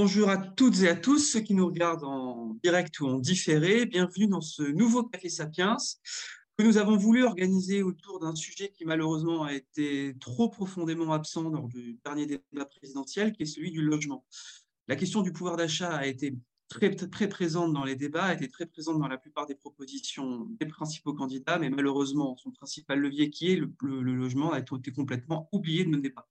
Bonjour à toutes et à tous ceux qui nous regardent en direct ou en différé. Bienvenue dans ce nouveau Café Sapiens que nous avons voulu organiser autour d'un sujet qui malheureusement a été trop profondément absent lors du dernier débat présidentiel, qui est celui du logement. La question du pouvoir d'achat a été très, très présente dans les débats, a été très présente dans la plupart des propositions des principaux candidats, mais malheureusement, son principal levier, qui est le, le logement, a été complètement oublié de nos débats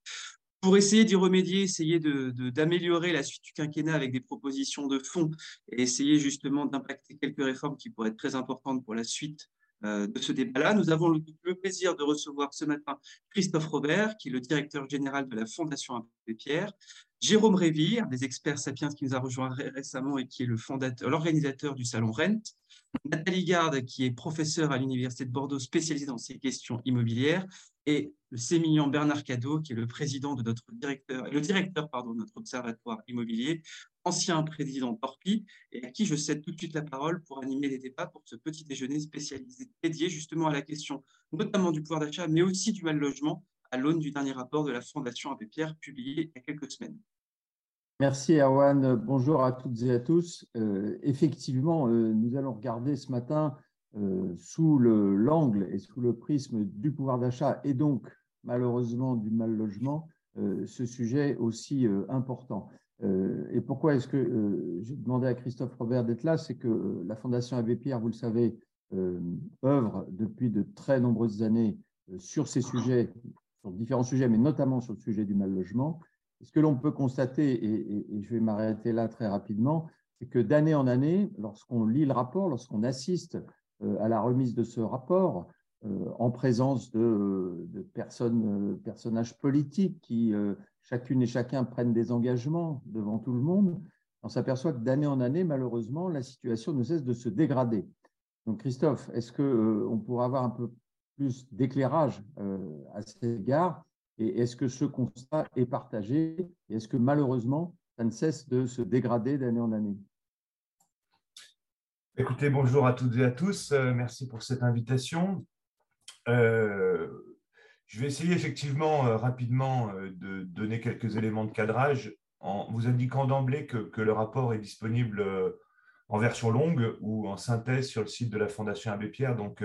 pour essayer d'y remédier, essayer d'améliorer la suite du quinquennat avec des propositions de fond et essayer justement d'impacter quelques réformes qui pourraient être très importantes pour la suite euh, de ce débat-là. Nous avons le, plaisir de recevoir ce matin Christophe Robert, qui est le directeur général de la Fondation Abbé Pierre, Jérôme Révy, des experts sapiens qui nous a rejoint récemment et qui est l'organisateur du salon Rent, Nathalie Garde, qui est professeure à l'Université de Bordeaux spécialisée dans ces questions immobilières, et le sémillant Bernard Cadeau, qui est le président de notre directeur, le directeur pardon, de notre observatoire immobilier, ancien président Torpi, et à qui je cède tout de suite la parole pour animer les débats pour ce petit déjeuner spécialisé dédié justement à la question notamment du pouvoir d'achat, mais aussi du mal logement, à l'aune du dernier rapport de la Fondation Abbé Pierre publié il y a quelques semaines. Merci Erwan. Bonjour à toutes et à tous. Euh, effectivement, euh, nous allons regarder ce matin euh, sous l'angle et sous le prisme du pouvoir d'achat et donc malheureusement du mal logement, euh, ce sujet aussi euh, important. et pourquoi est-ce que j'ai demandé à Christophe Robert d'être là C'est que la Fondation Abbé Pierre, vous le savez, œuvre depuis de très nombreuses années sur ces sujets, sur différents sujets, mais notamment sur le sujet du mal logement. Ce que l'on peut constater, et, je vais m'arrêter là très rapidement, c'est que d'année en année, lorsqu'on lit le rapport, lorsqu'on assiste à la remise de ce rapport euh, en présence de, personnes, euh, personnages politiques qui, chacune et chacun, prennent des engagements devant tout le monde, on s'aperçoit que d'année en année, malheureusement, la situation ne cesse de se dégrader. Donc, Christophe, est-ce qu'on pourrait avoir un peu plus d'éclairage à cet égard? Et est-ce que ce constat est partagé? Et est-ce que malheureusement, ça ne cesse de se dégrader d'année en année? Écoutez, bonjour à toutes et à tous. Euh, merci pour cette invitation. Euh, je vais essayer effectivement euh, rapidement de donner quelques éléments de cadrage en vous indiquant d'emblée que, le rapport est disponible en version longue ou en synthèse sur le site de la Fondation Abbé Pierre. Donc,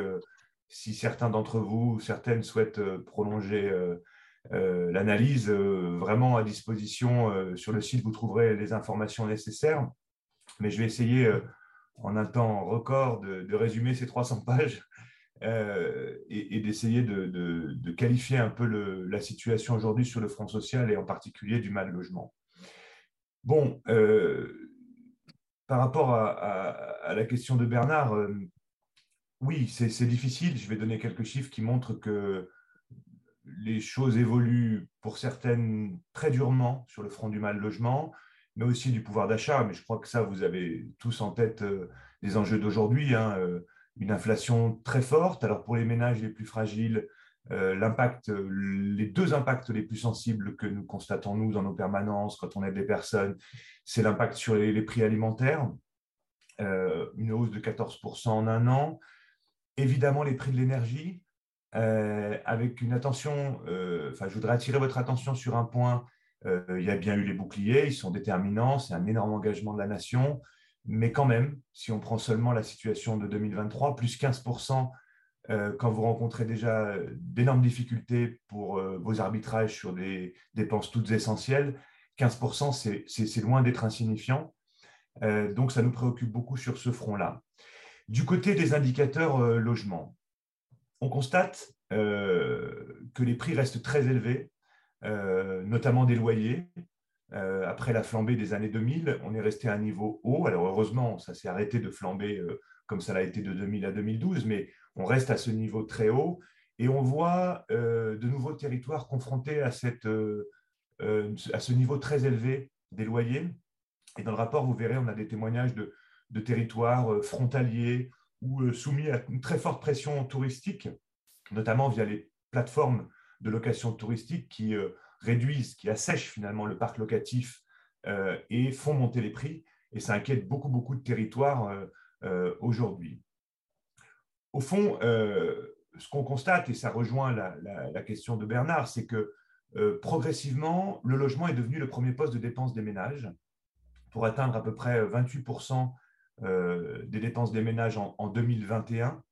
si certains d'entre vous ou certaines souhaitent prolonger l'analyse, vraiment à disposition sur le site, vous trouverez les informations nécessaires. Mais je vais essayer en un temps record de, résumer ces 300 pages euh, et, d'essayer de, qualifier un peu la situation aujourd'hui sur le front social et en particulier du mal logement. Bon, euh, par rapport à, la question de Bernard, euh, oui, c'est difficile. Je vais donner quelques chiffres qui montrent que les choses évoluent pour certaines très durement sur le front du mal logement mais aussi du pouvoir d'achat. Mais je crois que ça, vous avez tous en tête euh, les enjeux d'aujourd'hui. Hein, euh, une inflation très forte. Alors pour les ménages les plus fragiles, euh, l'impact, les deux impacts les plus sensibles que nous constatons nous dans nos permanences quand on aide des personnes, c'est l'impact sur les, prix alimentaires, une hausse de 14% en un an. Évidemment les prix de l'énergie, avec une attention. Enfin, je voudrais attirer votre attention sur un point il y a bien eu les boucliers, ils sont déterminants, c'est un énorme engagement de la nation. Mais quand même, si on prend seulement la situation de 2023, plus 15% euh, quand vous rencontrez déjà d'énormes difficultés pour euh, vos arbitrages sur des dépenses toutes essentielles, 15%, c'est loin d'être insignifiant. donc, ça nous préoccupe beaucoup sur ce front-là. Du côté des indicateurs logement, on constate que les prix restent très élevés euh, notamment des loyers. Euh, après la flambée des années 2000, on est resté à un niveau haut. Alors heureusement, ça s'est arrêté de flamber euh, comme ça l'a été de 2000 à 2012, mais on reste à ce niveau très haut et on voit de nouveaux territoires confrontés à, cette, à ce niveau très élevé des loyers. Et dans le rapport, vous verrez, on a des témoignages de, de territoires frontaliers ou soumis à une très forte pression touristique, notamment via les plateformes de location touristique qui euh, réduisent, qui assèchent finalement le parc locatif euh, et font monter les prix. Et ça inquiète beaucoup, beaucoup de territoires euh, aujourd'hui. Au fond, ce qu'on constate, et ça rejoint la, question de Bernard, c'est que progressivement, le logement est devenu le premier poste de dépense des ménages. pour atteindre à peu près 28% des dépenses des ménages en, 2021,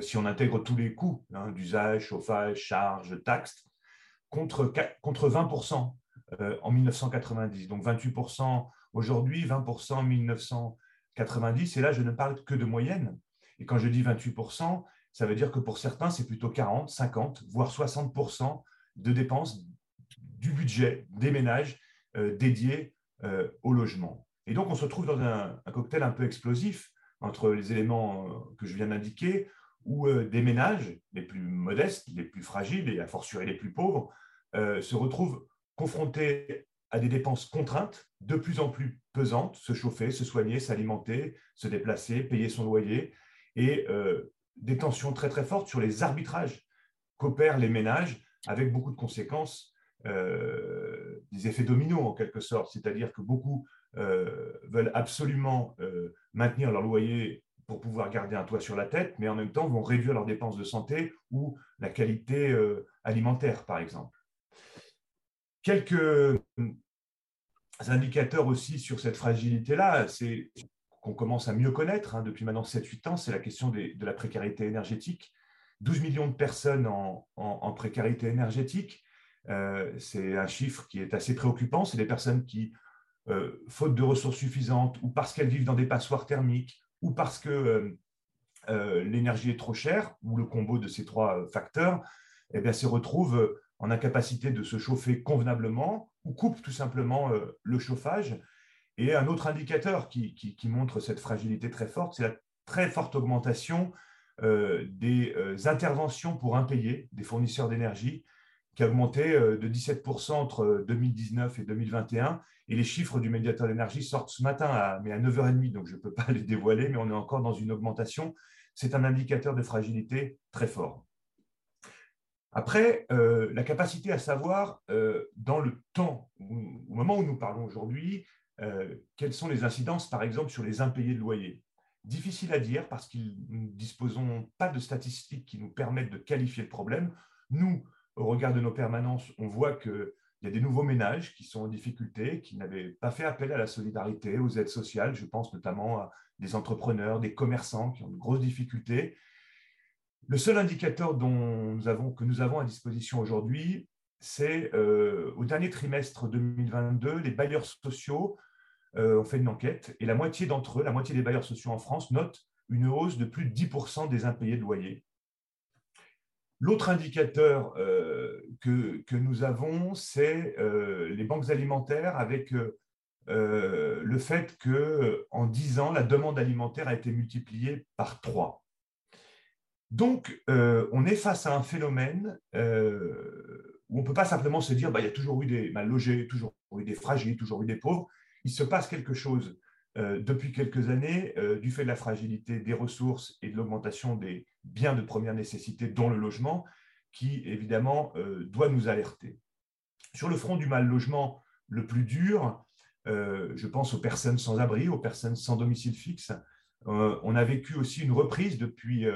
si on intègre tous les coûts hein, d'usage, chauffage, charges, taxes, contre, contre 20% en 1990. Donc 28% aujourd'hui, 20% en 1990. Et là, je ne parle que de moyenne. Et quand je dis 28%, ça veut dire que pour certains, c'est plutôt 40, 50, voire 60% de dépenses du budget des ménages euh, dédiés euh, au logement. Et donc, on se retrouve dans un, cocktail un peu explosif entre les éléments euh, que je viens d'indiquer, où des ménages les plus modestes, les plus fragiles et à fortiori les plus pauvres se retrouvent confrontés à des dépenses contraintes de plus en plus pesantes, se chauffer, se soigner, s'alimenter, se déplacer, payer son loyer, et des tensions très très fortes sur les arbitrages qu'opèrent les ménages, avec beaucoup de conséquences, euh, des effets dominos en quelque sorte, c'est-à-dire que beaucoup euh, veulent absolument euh, maintenir leur loyer pour pouvoir garder un toit sur la tête, mais en même temps vont réduire leurs dépenses de santé ou la qualité alimentaire, par exemple. Quelques indicateurs aussi sur cette fragilité-là, c'est qu'on commence à mieux connaître hein, depuis maintenant 7-8 ans, c'est la question de la précarité énergétique. 12 millions de personnes en, précarité énergétique, euh, c'est un chiffre qui est assez préoccupant. C'est des personnes qui, euh, faute de ressources suffisantes, ou parce qu'elles vivent dans des passoires thermiques, ou parce que euh, l'énergie est trop chère, ou le combo de ces trois facteurs, eh bien, se retrouvent en incapacité de se chauffer convenablement, ou coupent tout simplement le chauffage et un autre indicateur qui, montre cette fragilité très forte, c'est la très forte augmentation euh, des euh, interventions pour impayés des fournisseurs d'énergie, qui a augmenté euh, de 17% entre 2019 et 2021. Et les chiffres du médiateur d'énergie sortent ce matin, à, mais à 9h30, donc je ne peux pas les dévoiler, mais on est encore dans une augmentation. C'est un indicateur de fragilité très fort. Après, la capacité à savoir, dans le temps, au moment où nous parlons aujourd'hui, euh, quelles sont les incidences, par exemple, sur les impayés de loyer? Difficile à dire parce que nous ne disposons pas de statistiques qui nous permettent de qualifier le problème. Nous, au regard de nos permanences, on voit qu'il y a des nouveaux ménages qui sont en difficulté, qui n'avaient pas fait appel à la solidarité, aux aides sociales. Je pense notamment à des entrepreneurs, des commerçants qui ont de grosses difficultés. Le seul indicateur que nous avons à disposition aujourd'hui, c'est euh, au dernier trimestre 2022, les bailleurs sociaux euh, on fait une enquête, et la moitié d'entre eux, la moitié des bailleurs sociaux en France, notent une hausse de plus de 10% des impayés de loyer. L'autre indicateur euh, que, nous avons, c'est euh, les banques alimentaires avec le fait qu'en 10 ans, la demande alimentaire a été multipliée par 3. Donc, on est face à un phénomène où on ne peut pas simplement se dire bah, il y a toujours eu des mal logés, toujours eu des fragiles, toujours eu des pauvres il se passe quelque chose euh, depuis quelques années euh, du fait de la fragilité des ressources et de l'augmentation des biens de première nécessité, dont le logement, qui évidemment euh, doit nous alerter. Sur le front du mal logement le plus dur, je pense aux personnes sans abri, aux personnes sans domicile fixe. on a vécu aussi une reprise depuis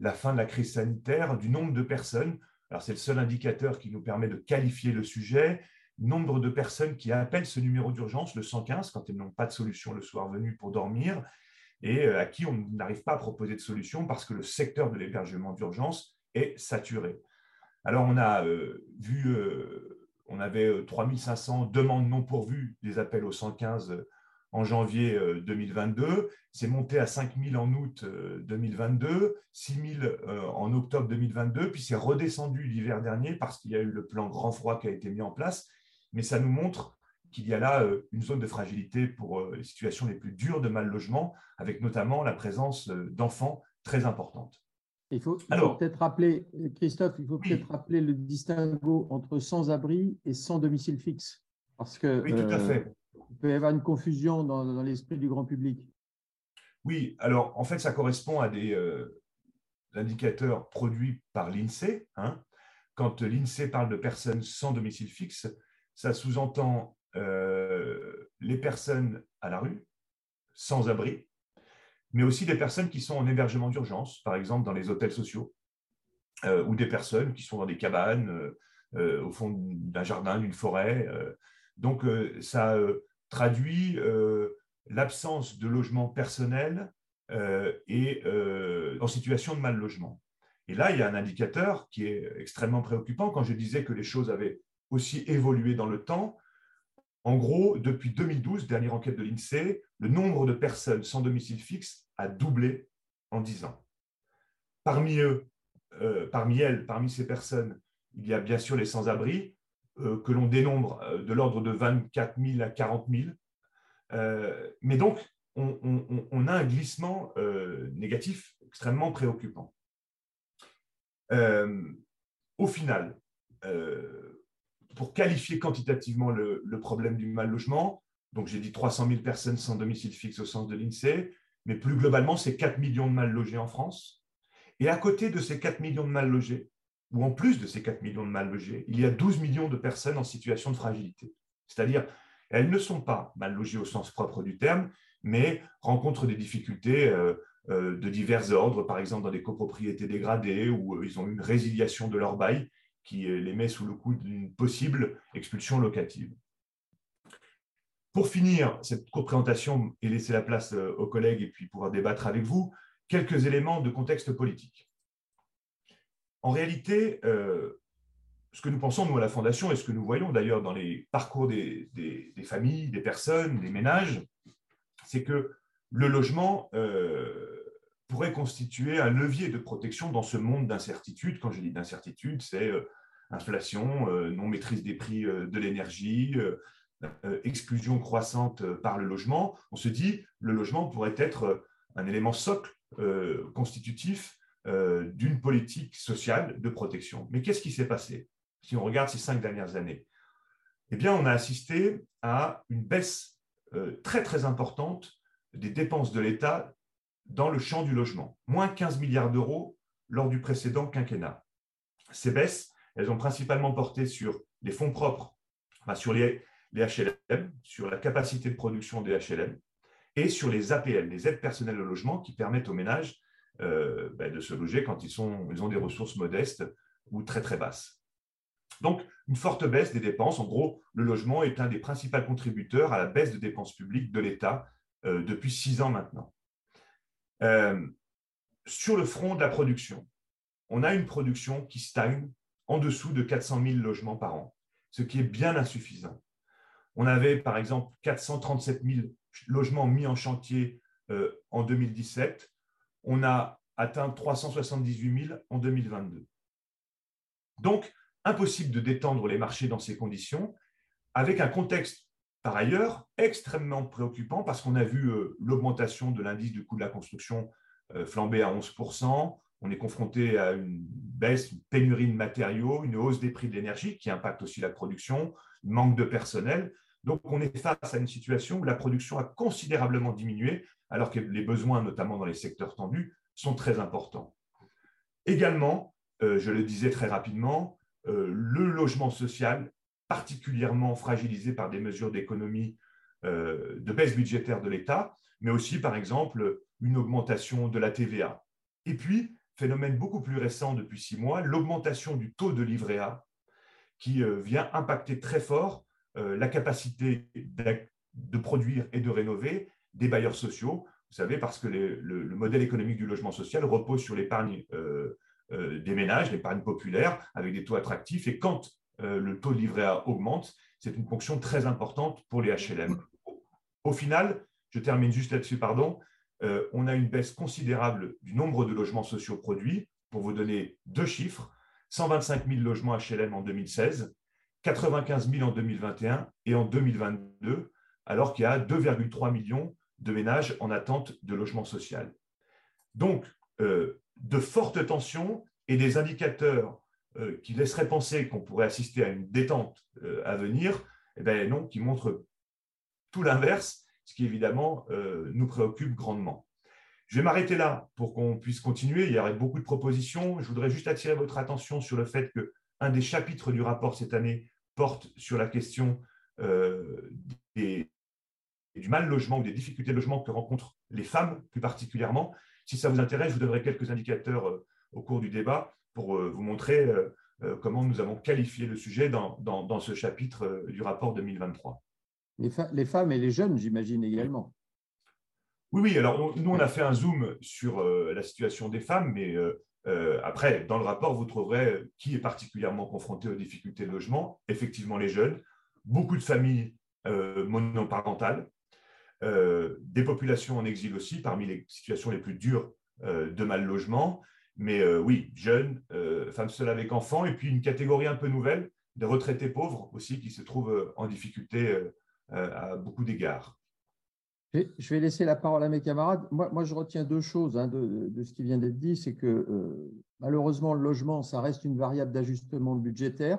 la fin de la crise sanitaire du nombre de personnes. Alors c'est le seul indicateur qui nous permet de qualifier le sujet nombre de personnes qui appellent ce numéro d'urgence, le 115, quand elles n'ont pas de solution le soir venu pour dormir, et euh, à qui on n'arrive pas à proposer de solution parce que le secteur de l'hébergement d'urgence est saturé. Alors, on a euh, vu, euh, on avait 3500 demandes non pourvues des appels au 115 en janvier 2022. C'est monté à 5000 en août 2022, 6000 en octobre 2022, puis c'est redescendu l'hiver dernier parce qu'il y a eu le plan grand froid qui a été mis en place mais ça nous montre qu'il y a là euh, une zone de fragilité pour euh, les situations les plus dures de mal logement, avec notamment la présence euh, d'enfants très importante. Il faut, peut-être rappeler, Christophe, il faut peut-être rappeler le distinguo entre sans-abri et sans domicile fixe. Parce que oui, tout à fait. il peut y avoir une confusion dans, l'esprit du grand public. Oui, alors en fait, ça correspond à des indicateurs produits par l'INSEE. Hein. Quand l'INSEE parle de personnes sans domicile fixe, ça sous-entend euh, les personnes à la rue, sans abri, mais aussi des personnes qui sont en hébergement d'urgence, par exemple dans les hôtels sociaux, euh, ou des personnes qui sont dans des cabanes, euh, au fond d'un jardin, d'une forêt. donc, ça traduit l'absence de logement personnel et en situation de mal logement. Et là, il y a un indicateur qui est extrêmement préoccupant. Quand je disais que les choses avaient aussi évolué dans le temps, en gros, depuis 2012, dernière enquête de l'INSEE, le nombre de personnes sans domicile fixe a doublé en 10 ans. Parmi eux, euh, parmi elles, parmi ces personnes, il y a bien sûr les sans-abri, euh, que l'on dénombre euh, de l'ordre de 24 000 à 40 000. mais donc, on, a un glissement négatif extrêmement préoccupant. au final, pour qualifier quantitativement le, problème du mal logement, donc j'ai dit 300 000 personnes sans domicile fixe au sens de l'INSEE, mais plus globalement, c'est 4 millions de mal logés en France. Et à côté de ces 4 millions de mal logés, ou en plus de ces 4 millions de mal logés, il y a 12 millions de personnes en situation de fragilité. C'est-à-dire, elles ne sont pas mal logées au sens propre du terme, mais rencontrent des difficultés euh, euh, de divers ordres, par exemple dans des copropriétés dégradées, où euh, ils ont une résiliation de leur bail qui les met sous le coup d'une possible expulsion locative. Pour finir cette courte présentation et laisser la place euh, aux collègues et puis pouvoir débattre avec vous, quelques éléments de contexte politique. En réalité, euh, ce que nous pensons, nous, à la Fondation, et ce que nous voyons d'ailleurs dans les parcours des, familles, des personnes, des ménages, c'est que le logement euh, pourrait constituer un levier de protection dans ce monde d'incertitude. Quand je dis d'incertitude, c'est inflation, non maîtrise des prix de l'énergie, euh, exclusion croissante euh, par le logement, on se dit le logement pourrait être euh, un élément socle constitutif d'une politique sociale de protection. Mais qu'est-ce qui s'est passé? Si on regarde ces cinq dernières années Eh bien, on a assisté à une baisse très très importante des dépenses de l'État dans le champ du logement, moins 15 milliards d'euros lors du précédent quinquennat. Ces baisses, elles ont principalement porté sur les fonds propres, sur les, HLM, sur la capacité de production des HLM et sur les APL, les aides personnelles au logement qui permettent aux ménages euh, ben, de se loger quand ils ont des ressources modestes ou très très basses. Donc, une forte baisse des dépenses. En gros, le logement est un des principaux contributeurs à la baisse de dépenses publiques de l'État euh, depuis six ans maintenant. Euh, sur le front de la production, on a une production qui stagne en dessous de 400 000 logements par an, ce qui est bien insuffisant. On avait, par exemple, 437 000 logements mis en chantier euh, en 2017. On a atteint 378 000 en 2022. Donc, impossible de détendre les marchés dans ces conditions, avec un contexte, par ailleurs, extrêmement préoccupant, parce qu'on a vu euh, l'augmentation de l'indice du coût de la construction euh, flamber à 11% on est confronté à une baisse, une pénurie de matériaux, une hausse des prix de l'énergie qui impacte aussi la production, manque de personnel. Donc, on est face à une situation où la production a considérablement diminué, alors que les besoins, notamment dans les secteurs tendus, sont très importants. Également, euh, je le disais très rapidement, le logement social, particulièrement fragilisé par des mesures d'économie, euh, de baisse budgétaire de l'État, mais aussi, par exemple, une augmentation de la TVA. Et puis, phénomène beaucoup plus récent depuis six mois, l'augmentation du taux de livret A qui euh, vient impacter très fort euh, la capacité de produire et de rénover des bailleurs sociaux. Vous savez, parce que le, modèle économique du logement social repose sur l'épargne des ménages, l'épargne populaire, avec des taux attractifs. Et quand le taux de livret A augmente, c'est une fonction très importante pour les HLM. Au final, je termine juste là-dessus, pardon, euh, on a une baisse considérable du nombre de logements sociaux produits. Pour vous donner deux chiffres, 125 000 logements HLM en 2016, 95 000 en 2021 et en 2022, alors qu'il y a 2,3 millions de ménages en attente de logement social. Donc, euh, de fortes tensions et des indicateurs euh, qui laisseraient penser qu'on pourrait assister à une détente à venir, eh bien non, qui montrent tout l'inverse ce qui évidemment euh, nous préoccupe grandement. Je vais m'arrêter là pour qu'on puisse continuer. Il y aurait beaucoup de propositions. Je voudrais juste attirer votre attention sur le fait qu'un des chapitres du rapport cette année porte sur la question euh, du mal logement ou des difficultés de logement que rencontrent les femmes plus particulièrement. Si ça vous intéresse, je vous donnerai quelques indicateurs euh, au cours du débat pour vous montrer comment nous avons qualifié le sujet dans ce chapitre du rapport 2023. les, femmes et les jeunes, j'imagine également. Oui, oui. Alors, nous, on a fait un zoom sur la situation des femmes, mais après, dans le rapport, vous trouverez qui est particulièrement confronté aux difficultés de logement. Effectivement, les jeunes, beaucoup de familles monoparentales, des populations en exil aussi, parmi les situations les plus dures de mal logement. Mais oui, jeunes, femmes seules avec enfants, et puis une catégorie un peu nouvelle, des retraités pauvres aussi, qui se trouvent en difficulté à beaucoup d'égards. Je vais laisser la parole à mes camarades. Moi, moi je retiens deux choses hein, de, ce qui vient d'être dit. C'est que euh, malheureusement, le logement, ça reste une variable d'ajustement budgétaire,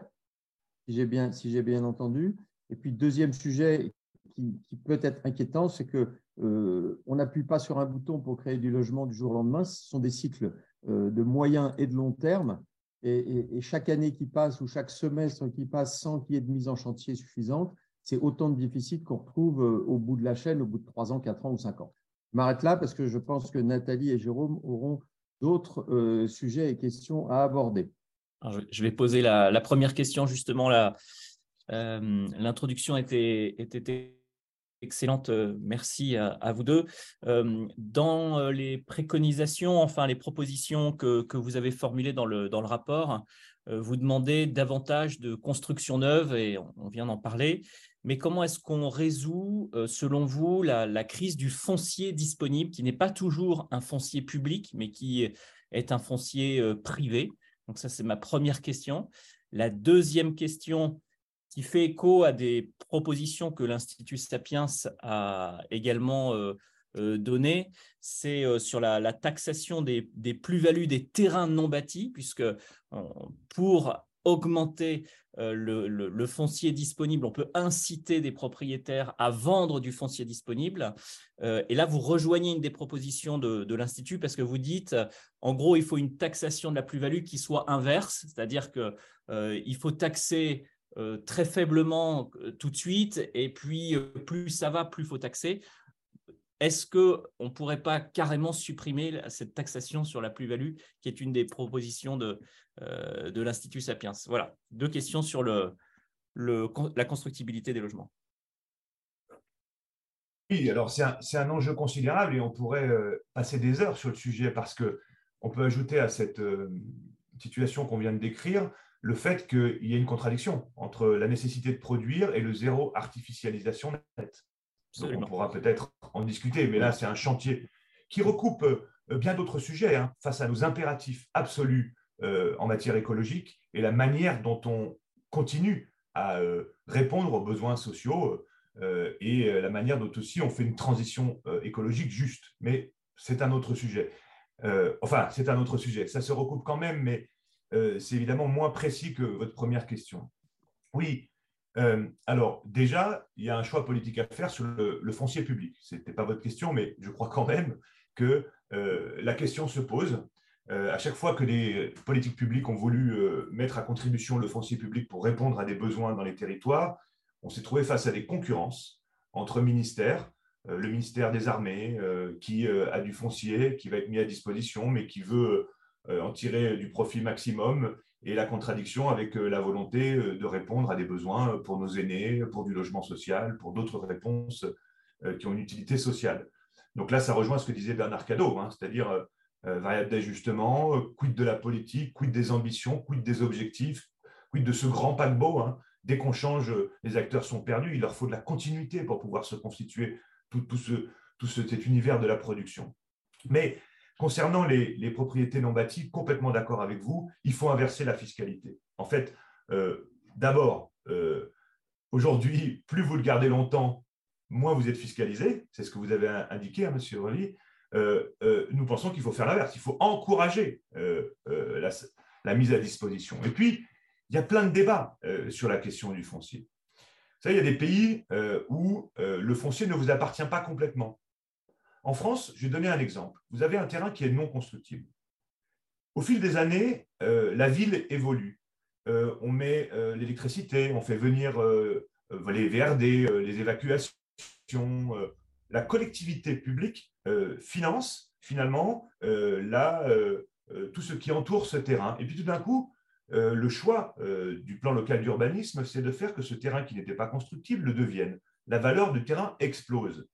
si j'ai bien, si bien entendu. Et puis, deuxième sujet qui, peut être inquiétant, c'est que euh, on n'appuie pas sur un bouton pour créer du logement du jour au lendemain. Ce sont des cycles euh, de moyen et de long terme. Et, chaque année qui passe ou chaque semestre qui passe sans qu'il y ait de mise en chantier suffisante, c'est autant de déficits qu'on retrouve euh, au bout de la chaîne, au bout de 3 ans, 4 ans ou 5 ans. Je m'arrête là parce que je pense que Nathalie et Jérôme auront d'autres euh, sujets et questions à aborder. je vais poser la, première question justement. Euh, l'introduction était, excellente. Merci à, vous deux. dans les préconisations, enfin les propositions que, que vous avez formulées dans le, dans le rapport, vous demandez davantage de construction neuve et on vient d'en parler mais comment est-ce qu'on résout, euh, selon vous, la, crise du foncier disponible, qui n'est pas toujours un foncier public, mais qui est un foncier euh, privé? Donc ça, c'est ma première question. La deuxième question, qui fait écho à des propositions que l'Institut Sapiens a également euh, données, c'est sur la, taxation des, des plus-values des terrains non bâtis, puisque pour augmenter euh, le, foncier disponible, on peut inciter des propriétaires à vendre du foncier disponible. Euh, et là, vous rejoignez une des propositions de, l'Institut parce que vous dites, en gros, il faut une taxation de la plus-value qui soit inverse, c'est-à-dire qu'il euh, faut taxer très faiblement tout de suite, et puis plus ça va, plus faut taxer. Est-ce qu'on ne pourrait pas carrément supprimer cette taxation sur la plus-value, qui est une des propositions de, euh, de l'Institut Sapiens? Voilà, deux questions sur le, la constructibilité des logements. Oui, alors c'est un, enjeu considérable et on pourrait euh, passer des heures sur le sujet parce qu'on peut ajouter à cette euh, situation qu'on vient de décrire le fait qu'il y ait une contradiction entre la nécessité de produire et le zéro artificialisation nette on pourra peut-être en discuter, mais là, c'est un chantier qui recoupe euh, bien d'autres sujets hein, face à nos impératifs absolus euh, en matière écologique et la manière dont on continue à euh, répondre aux besoins sociaux et la manière dont aussi on fait une transition écologique juste. Mais c'est un autre sujet. enfin, c'est un autre sujet. Ça se recoupe quand même, mais c'est évidemment moins précis que votre première question. Oui, euh, alors, déjà, il y a un choix politique à faire sur le, foncier public. Ce n'était pas votre question, mais je crois quand même que euh, la question se pose. Euh, à chaque fois que les politiques publiques ont voulu mettre à contribution le foncier public pour répondre à des besoins dans les territoires, on s'est trouvé face à des concurrences entre ministères. le ministère des Armées, qui a du foncier, qui va être mis à disposition, mais qui veut en tirer du profit maximum et la contradiction avec euh, la volonté euh, de répondre à des besoins pour nos aînés, pour du logement social, pour d'autres réponses euh, qui ont une utilité sociale. Donc là, ça rejoint ce que disait Bernard Cadeau, hein, c'est-à-dire variable d'ajustement, quid de la politique, quid des ambitions, quid des objectifs, quid de ce grand paquebot. Hein. Dès qu'on change, les acteurs sont perdus, il leur faut de la continuité pour pouvoir se constituer tout, tout, ce, tout cet univers de la production. Mais Concernant les, propriétés non bâties, complètement d'accord avec vous, il faut inverser la fiscalité. En fait, euh, d'abord, euh, aujourd'hui, plus vous le gardez longtemps, moins vous êtes fiscalisé. C'est ce que vous avez indiqué, hein, Monsieur Roli. Euh, nous pensons qu'il faut faire l'inverse. Il faut encourager la, la, mise à disposition. Et puis, il y a plein de débats sur la question du foncier. Vous savez, il y a des pays où le foncier ne vous appartient pas complètement. En France, je vais donner un exemple. Vous avez un terrain qui est non constructible. Au fil des années, euh, la ville évolue. Euh, on met euh, l'électricité, on fait venir les VRD, les évacuations. la collectivité publique finance finalement tout ce qui entoure ce terrain. Et puis tout d'un coup, le choix du plan local d'urbanisme, c'est de faire que ce terrain qui n'était pas constructible le devienne. la valeur du terrain explose.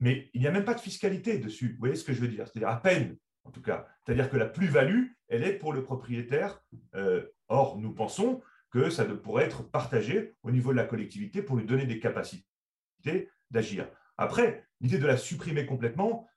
Mais il n'y a même pas de fiscalité dessus. Vous voyez ce que je veux dire? C'est-à-dire à peine, en tout cas. C'est-à-dire que la plus-value, elle est pour le propriétaire. Euh, or, nous pensons que ça pourrait être partagé au niveau de la collectivité pour lui donner des capacités d'agir. Après, l'idée de la supprimer complètement,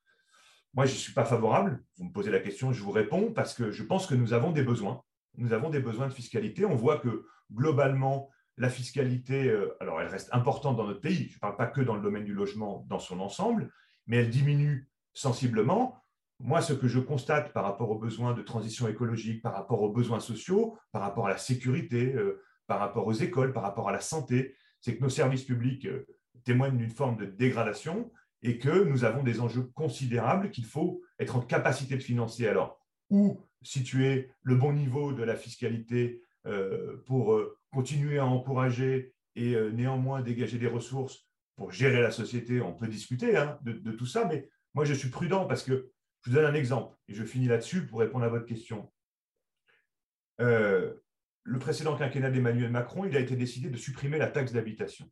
moi, je ne suis pas favorable. Vous me posez la question, je vous réponds, parce que je pense que nous avons des besoins. Nous avons des besoins de fiscalité. On voit que globalement, la fiscalité, euh, alors elle reste importante dans notre pays. Je ne parle pas que dans le domaine du logement dans son ensemble, mais elle diminue sensiblement. Moi, ce que je constate par rapport aux besoins de transition écologique, par rapport aux besoins sociaux, par rapport à la sécurité, euh, par rapport aux écoles, par rapport à la santé, c'est que nos services publics euh, témoignent d'une forme de dégradation et que nous avons des enjeux considérables qu'il faut être en capacité de financer. Alors, où situer le bon niveau de la fiscalité pour continuer à encourager et néanmoins dégager des ressources pour gérer la société On peut discuter hein, de, tout ça, mais moi, je suis prudent parce que je vous donne un exemple et je finis là-dessus pour répondre à votre question. Euh, le précédent quinquennat d'Emmanuel Macron, il a été décidé de supprimer la taxe d'habitation.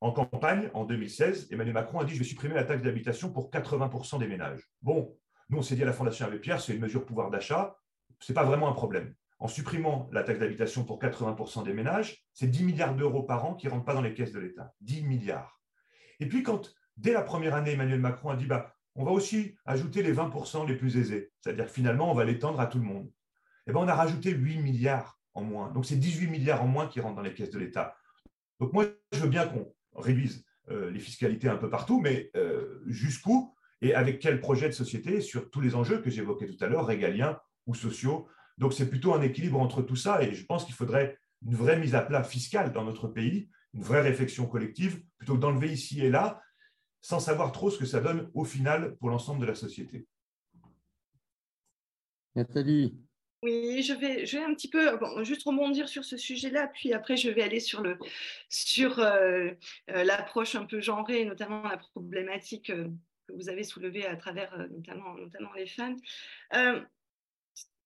En campagne, en 2016, Emmanuel Macron a dit Je vais supprimer la taxe d'habitation pour 80% des ménages. Bon, nous, on s'est dit à la Fondation Abbé Pierre c'est une mesure pouvoir d'achat, ce n'est pas vraiment un problème. En supprimant la taxe d'habitation pour 80% des ménages, c'est 10 milliards d'euros par an qui ne rentrent pas dans les caisses de l'État. 10 milliards. Et puis, quand dès la première année, Emmanuel Macron a dit bah, on va aussi ajouter les 20% les plus aisés, c'est-à-dire que finalement, on va l'étendre à tout le monde. Eh ben, on a rajouté 8 milliards en moins. Donc, c'est 18 milliards en moins qui rentrent dans les caisses de l'État. Donc, moi, je veux bien qu'on révise euh, les fiscalités un peu partout, mais euh, jusqu'où et avec quel projet de société sur tous les enjeux que j'évoquais tout à l'heure, régaliens ou sociaux. Donc, c'est plutôt un équilibre entre tout ça et je pense qu'il faudrait une vraie mise à plat fiscale dans notre pays, une vraie réflexion collective, plutôt que d'enlever ici et là sans savoir trop ce que ça donne au final pour l'ensemble de la société. Nathalie. Oui, je vais, je vais un petit peu juste rebondir sur ce sujet-là, puis après je vais aller sur, le, sur euh, euh, l'approche un peu genrée, notamment la problématique euh, que vous avez soulevée à travers notamment, notamment les femmes.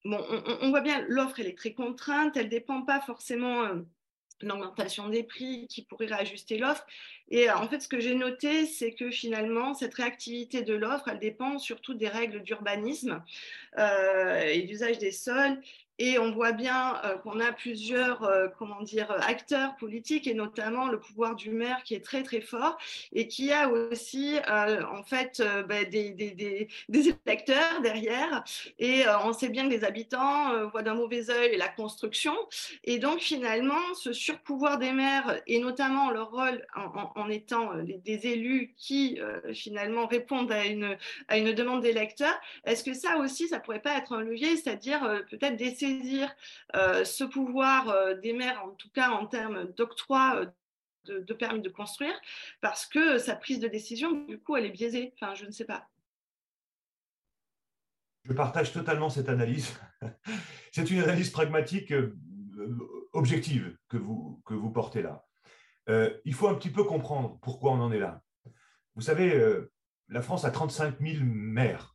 On, voit bien l'offre, est très contrainte, elle ne dépend pas forcément l'augmentation des prix qui pourrait réajuster l'offre. Et euh, en fait, ce que j'ai noté, c'est que finalement, cette réactivité de l'offre, elle dépend surtout des règles d'urbanisme euh, et d'usage des sols et on voit bien euh, qu'on a plusieurs euh, comment dire, acteurs politiques et notamment le pouvoir du maire qui est très très fort et qui a aussi euh, en fait bah, des, des, des, électeurs derrière. Et on sait bien que les habitants voient d'un mauvais œil la construction. Et donc finalement, ce surpouvoir des maires et notamment leur rôle en, étant des, élus qui finalement répondent à une, à une demande des électeurs, est-ce que ça aussi, ça pourrait pas être un levier, c'est-à-dire peut-être d'essayer euh, ce pouvoir euh, des maires, en tout cas en termes d'octroi euh, de, permis de construire, parce que sa prise de décision, du coup, elle est biaisée. Enfin, je ne sais pas. Je partage totalement cette analyse. C'est une analyse pragmatique objective que vous, que vous portez là. il faut un petit peu comprendre pourquoi on en est là. Vous savez, la France a 35 000 maires.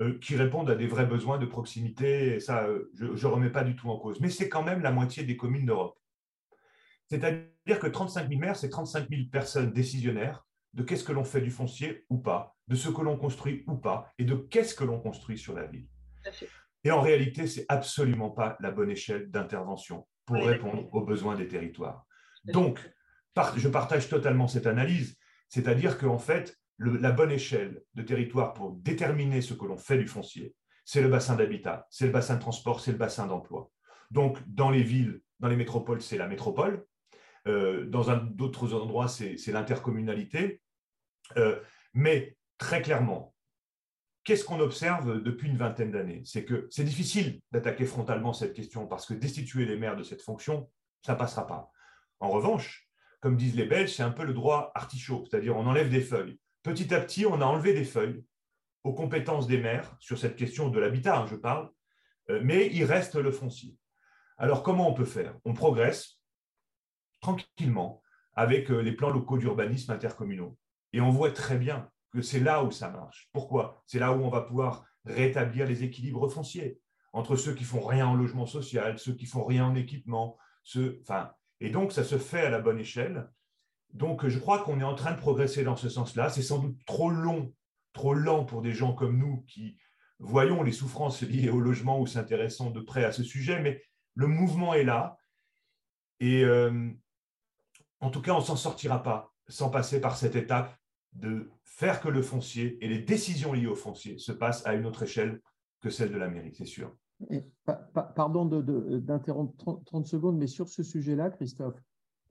Euh, qui répondent à des vrais besoins de proximité. Et ça, euh, je ne remets pas du tout en cause. Mais c'est quand même la moitié des communes d'Europe. C'est-à-dire que 35 000 maires, c'est 35 000 personnes décisionnaires de qu'est-ce que l'on fait du foncier ou pas, de ce que l'on construit ou pas, et de qu'est-ce que l'on construit sur la ville. Et en réalité, ce n'est absolument pas la bonne échelle d'intervention pour répondre aux besoins des territoires. Donc, je partage totalement cette analyse, c'est-à-dire qu'en fait, la bonne échelle de territoire pour déterminer ce que l'on fait du foncier, c'est le bassin d'habitat, c'est le bassin de transport, c'est le bassin d'emploi. Donc, dans les villes, dans les métropoles, c'est la métropole. Euh, dans d'autres endroits, c'est l'intercommunalité. Euh, mais très clairement, qu'est-ce qu'on observe depuis une vingtaine d'années? C'est que c'est difficile d'attaquer frontalement cette question parce que destituer les maires de cette fonction, ça ne passera pas. En revanche, comme disent les Belges, c'est un peu le droit artichaut, c'est-à-dire on enlève des feuilles petit à petit, on a enlevé des feuilles aux compétences des maires sur cette question de l'habitat, hein, je parle, euh, mais il reste le foncier. Alors, comment on peut faire? On progresse tranquillement avec euh, les plans locaux d'urbanisme intercommunaux. Et on voit très bien que c'est là où ça marche. Pourquoi? C'est là où on va pouvoir rétablir les équilibres fonciers entre ceux qui font rien en logement social, ceux qui font rien en équipement, ceux, enfin, Et donc, ça se fait à la bonne échelle. Donc, je crois qu'on est en train de progresser dans ce sens-là. C'est sans doute trop long, trop lent pour des gens comme nous qui voyons les souffrances liées au logement ou s'intéressons de près à ce sujet, mais le mouvement est là. Et euh, en tout cas, on ne s'en sortira pas sans passer par cette étape de faire que le foncier et les décisions liées au foncier se passent à une autre échelle que celle de la mairie, c'est sûr. pardon d'interrompre 30, secondes, mais sur ce sujet-là, Christophe,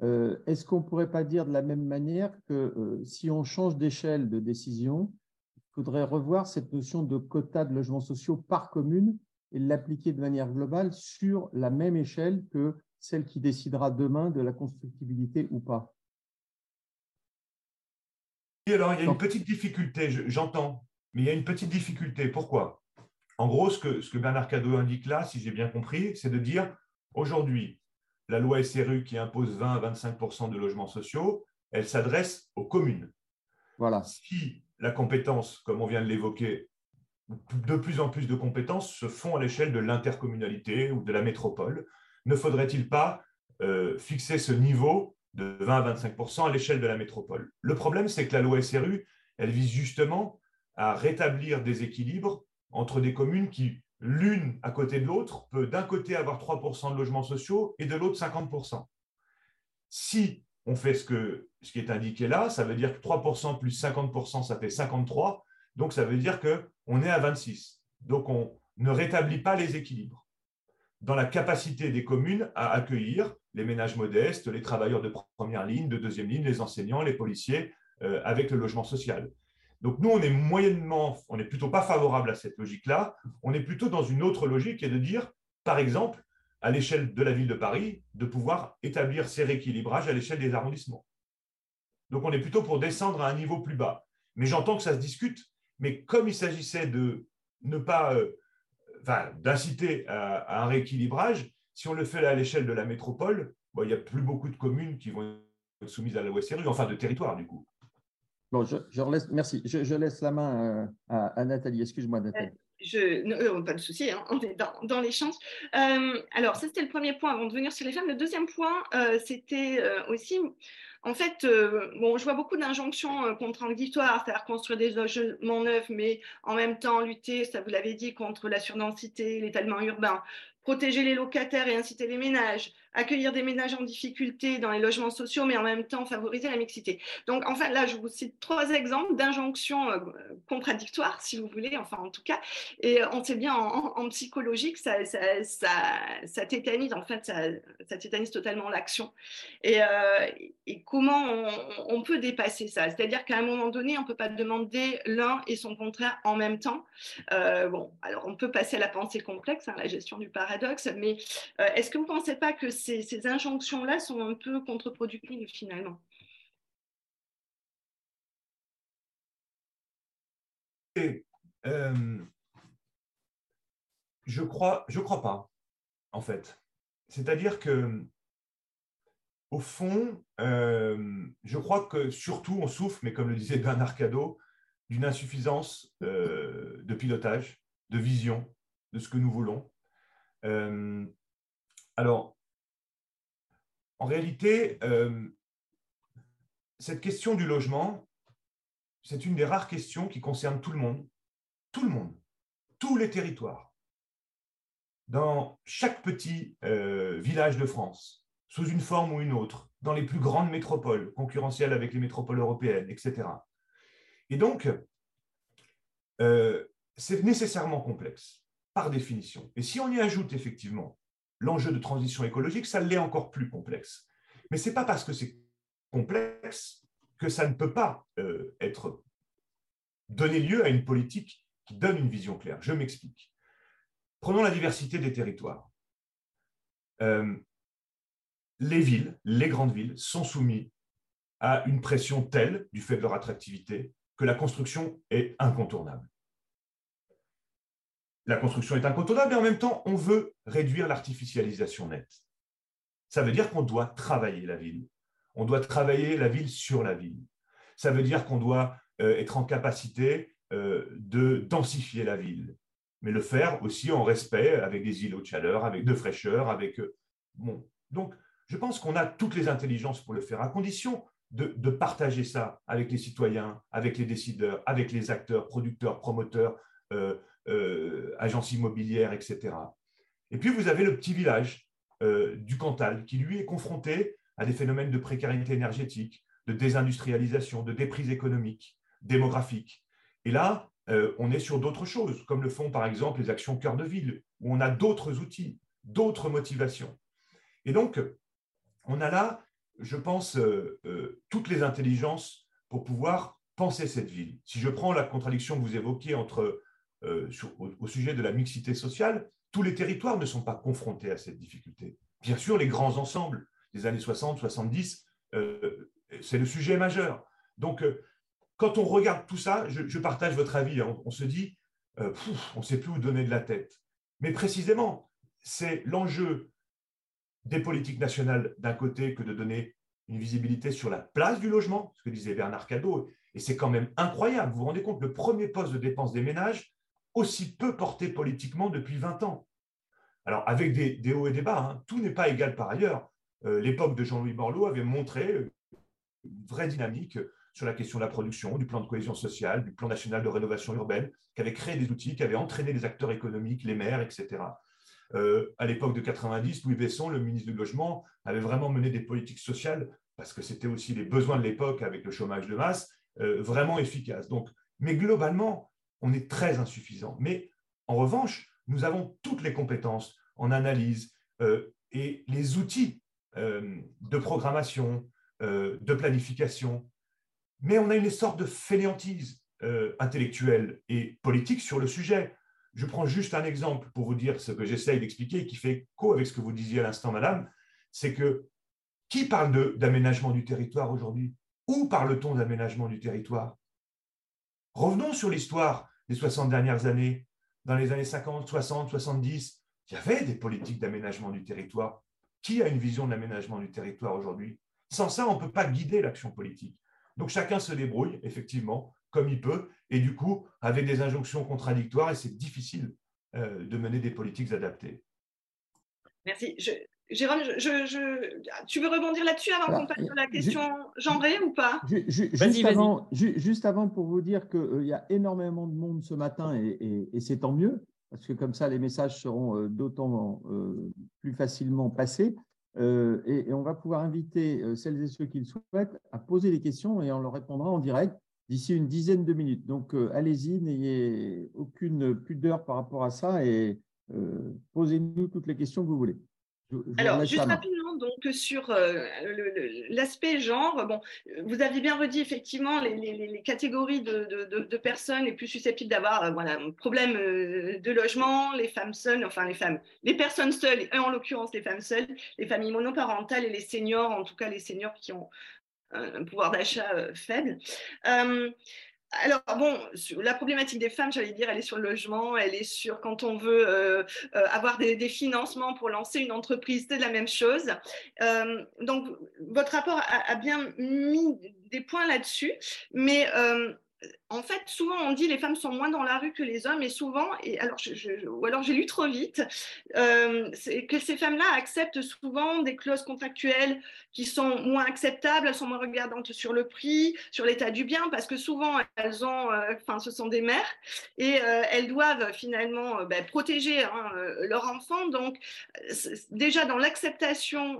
euh, est-ce qu'on ne pourrait pas dire de la même manière que euh, si on change d'échelle de décision, il faudrait revoir cette notion de quota de logements sociaux par commune et l'appliquer de manière globale sur la même échelle que celle qui décidera demain de la constructibilité ou pas? Alors, il y a une petite difficulté, j'entends, mais il y a une petite difficulté. Pourquoi? En gros, ce que, ce que Bernard Cadot indique là, si j'ai bien compris, c'est de dire aujourd'hui, la loi SRU qui impose 20 à 25% de logements sociaux, elle s'adresse aux communes. Voilà. Si la compétence, comme on vient de l'évoquer, de plus en plus de compétences se font à l'échelle de l'intercommunalité ou de la métropole, ne faudrait-il pas euh, fixer ce niveau de 20 à 25% à l'échelle de la métropole? Le problème, c'est que la loi SRU, elle vise justement à rétablir des équilibres entre des communes qui l'une à côté de l'autre peut d'un côté avoir 3% de logements sociaux et de l'autre 50%. Si on fait ce, qui est indiqué là, ça veut dire que 3% plus 50%, ça fait 53. Donc, ça veut dire qu'on est à 26. Donc, on ne rétablit pas les équilibres dans la capacité des communes à accueillir les ménages modestes, les travailleurs de première ligne, de deuxième ligne, les enseignants, les policiers, euh, avec le logement social. Donc nous, on est moyennement, on n'est plutôt pas favorable à cette logique-là. On est plutôt dans une autre logique qui est de dire, par exemple, à l'échelle de la ville de Paris, de pouvoir établir ces rééquilibrages à l'échelle des arrondissements. Donc on est plutôt pour descendre à un niveau plus bas. Mais j'entends que ça se discute. Mais comme il s'agissait de ne pas, euh, d'inciter à, un rééquilibrage, si on le fait à l'échelle de la métropole, il n'y a plus beaucoup de communes qui vont être soumises à la loi enfin de territoire du coup. Bon, je, laisse, merci. Je, laisse la main euh, à, Nathalie. Excuse-moi, Nathalie. Euh, je, euh, pas de souci, hein, on est dans, dans l'échange. alors, ça, c'était le premier point avant de venir sur les femmes. Le deuxième point, c'était aussi, en fait, bon, je vois beaucoup d'injonctions contradictoires, c'est-à-dire construire des logements neufs, mais en même temps lutter, ça vous l'avez dit, contre la surdensité, l'étalement urbain, protéger les locataires et inciter les ménages, accueillir des ménages en difficulté dans les logements sociaux, mais en même temps favoriser la mixité. Donc, enfin, là, je vous cite trois exemples d'injonctions euh, contradictoires, si vous voulez, enfin, en tout cas. Et on sait bien, en, psychologie, que ça, tétanise, en fait, ça, tétanise totalement l'action. Et, euh, comment on, peut dépasser ça? C'est-à-dire qu'à un moment donné, on ne peut pas demander l'un et son contraire en même temps. Euh, bon, alors, on peut passer à la pensée complexe, hein, la gestion du paradoxe, mais est-ce que vous ne pensez pas que ces, injonctions-là sont un peu contre-productives finalement. Euh, je crois, je crois pas, en fait. C'est-à-dire que, au fond, euh, je crois que surtout on souffre, mais comme le disait Bernard Cadeau, d'une insuffisance euh, de pilotage, de vision de ce que nous voulons. alors, en réalité, euh, cette question du logement, c'est une des rares questions qui concerne tout le monde, tout le monde, tous les territoires. Dans chaque petit euh, village de France, sous une forme ou une autre, dans les plus grandes métropoles, concurrentielles avec les métropoles européennes, etc. Et donc, euh, c'est nécessairement complexe, par définition. Et si on y ajoute effectivement l'enjeu de transition écologique, ça l'est encore plus complexe. Mais ce n'est pas parce que c'est complexe que ça ne peut pas euh, être donner lieu à une politique qui donne une vision claire. Je m'explique. Prenons la diversité des territoires. Euh, les villes, les grandes villes, sont soumises à une pression telle, du fait de leur attractivité, que la construction est incontournable la construction est incontournable, mais en même temps, on veut réduire l'artificialisation nette. Ça veut dire qu'on doit travailler la ville. On doit travailler la ville sur la ville. Ça veut dire qu'on doit euh, être en capacité euh, de densifier la ville, mais le faire aussi en respect avec des îlots de chaleur, avec de fraîcheur, avec... Euh, bon. Donc, Je pense qu'on a toutes les intelligences pour le faire, à condition de, partager ça avec les citoyens, avec les décideurs, avec les acteurs, producteurs, promoteurs, euh, agences immobilières, etc. Et puis, vous avez le petit village euh, du Cantal qui, lui, est confronté à des phénomènes de précarité énergétique, de désindustrialisation, de déprise économique, démographique. Et là, on est sur d'autres choses, comme le font par exemple les actions cœur de ville, où on a d'autres outils, d'autres motivations. Et donc, on a là je pense, euh, euh, toutes les intelligences pour pouvoir penser cette ville. Si je prends la contradiction que vous évoquez entre, euh, au, sujet de la mixité sociale, tous les territoires ne sont pas confrontés à cette difficulté. Bien sûr, les grands ensembles des années 60, 70, c'est le sujet majeur. Donc, quand on regarde tout ça, je, partage votre avis, hein. on, se dit, on ne sait plus où donner de la tête. Mais précisément, c'est l'enjeu des politiques nationales d'un côté que de donner une visibilité sur la place du logement, ce que disait Bernard Cadeau. Et c'est quand même incroyable. Vous vous rendez compte, le premier poste de dépense des ménages, aussi peu porté politiquement depuis 20 ans. Alors, avec des, hauts et des bas, hein, tout n'est pas égal par ailleurs. Euh, l'époque de Jean-Louis Borloo avait montré une vraie dynamique sur la question de la production, du plan de cohésion sociale, du plan national de rénovation urbaine, qui avait créé des outils, qui avait entraîné les acteurs économiques, les maires, etc. Euh, à l'époque de 90, Louis Besson, le ministre du Logement, avait vraiment mené des politiques sociales, parce que c'était aussi les besoins de l'époque avec le chômage de masse, euh, vraiment efficaces. Donc, mais globalement, on est très insuffisant. Mais en revanche, nous avons toutes les compétences en analyse euh, et les outils de programmation, de planification. Mais on a une sorte de fainéantise intellectuelle et politique sur le sujet. Je prends juste un exemple pour vous dire ce que j'essaye d'expliquer et qui fait co avec ce que vous disiez à l'instant, madame. C'est que qui parle d'aménagement du territoire aujourd'hui? Où parle-t-on d'aménagement du territoire? Revenons sur l'histoire des 60 dernières années. Dans les années 50, 60, 70, il y avait des politiques d'aménagement du territoire. Qui a une vision de l'aménagement du territoire aujourd'hui? Sans ça, on ne peut pas guider l'action politique. Donc chacun se débrouille, effectivement, comme il peut, et du coup, avec des injonctions contradictoires, et c'est difficile euh, de mener des politiques adaptées. Merci. Jérôme, tu veux rebondir là-dessus avant qu'on passe sur la question genrée ou pas? juste, avant, juste avant, pour vous dire qu'il euh, y a énormément de monde ce matin et, c'est tant mieux, parce que comme ça, les messages seront euh, d'autant plus facilement passés. et, on va pouvoir inviter celles et ceux qui le souhaitent à poser des questions et on leur répondra en direct d'ici une dizaine de minutes. Donc, euh, allez-y, n'ayez aucune pudeur par rapport à ça et euh, posez-nous toutes les questions que vous voulez. Alors, juste rapidement, donc sur euh, l'aspect genre, bon, vous avez bien redit effectivement les, catégories de, personnes les plus susceptibles d'avoir voilà, un problème de logement, les femmes seules, enfin les femmes, les personnes seules, et en l'occurrence les femmes seules, les familles monoparentales et les seniors, en tout cas les seniors qui ont un pouvoir d'achat euh, faible. Euh, alors, bon, la problématique des femmes, j'allais dire, elle est sur le logement, elle est sur quand on veut euh, avoir des, financements pour lancer une entreprise, c'est la même chose. donc, votre rapport a, a, bien mis des points là-dessus, mais en fait, souvent on dit les femmes sont moins dans la rue que les hommes, et souvent, alors ou alors j'ai lu trop vite, euh, que ces femmes-là acceptent souvent des clauses contractuelles qui sont moins acceptables, elles sont moins regardantes sur le prix, sur l'état du bien, parce que souvent elles ont, euh, enfin, ce sont des mères et euh, elles doivent finalement ben, protéger hein, leur enfant. Donc déjà dans l'acceptation,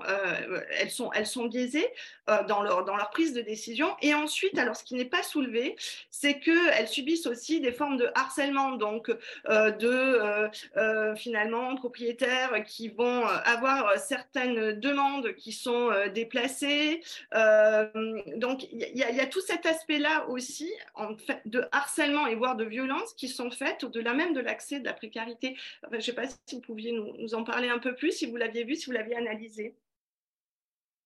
elles sont elles sont biaisées dans leur dans leur prise de décision. Et ensuite, alors ce qui n'est pas soulevé, c'est qu'elles subissent aussi des formes de harcèlement, donc euh, de euh, euh, finalement propriétaires qui vont avoir certaines demandes qui sont déplacées. donc il y, a tout cet aspect-là aussi de harcèlement et voire de violence qui sont faites au-delà même de l'accès de la précarité. je ne sais pas si vous pouviez nous, en parler un peu plus, si vous l'aviez vu, si vous l'aviez analysé.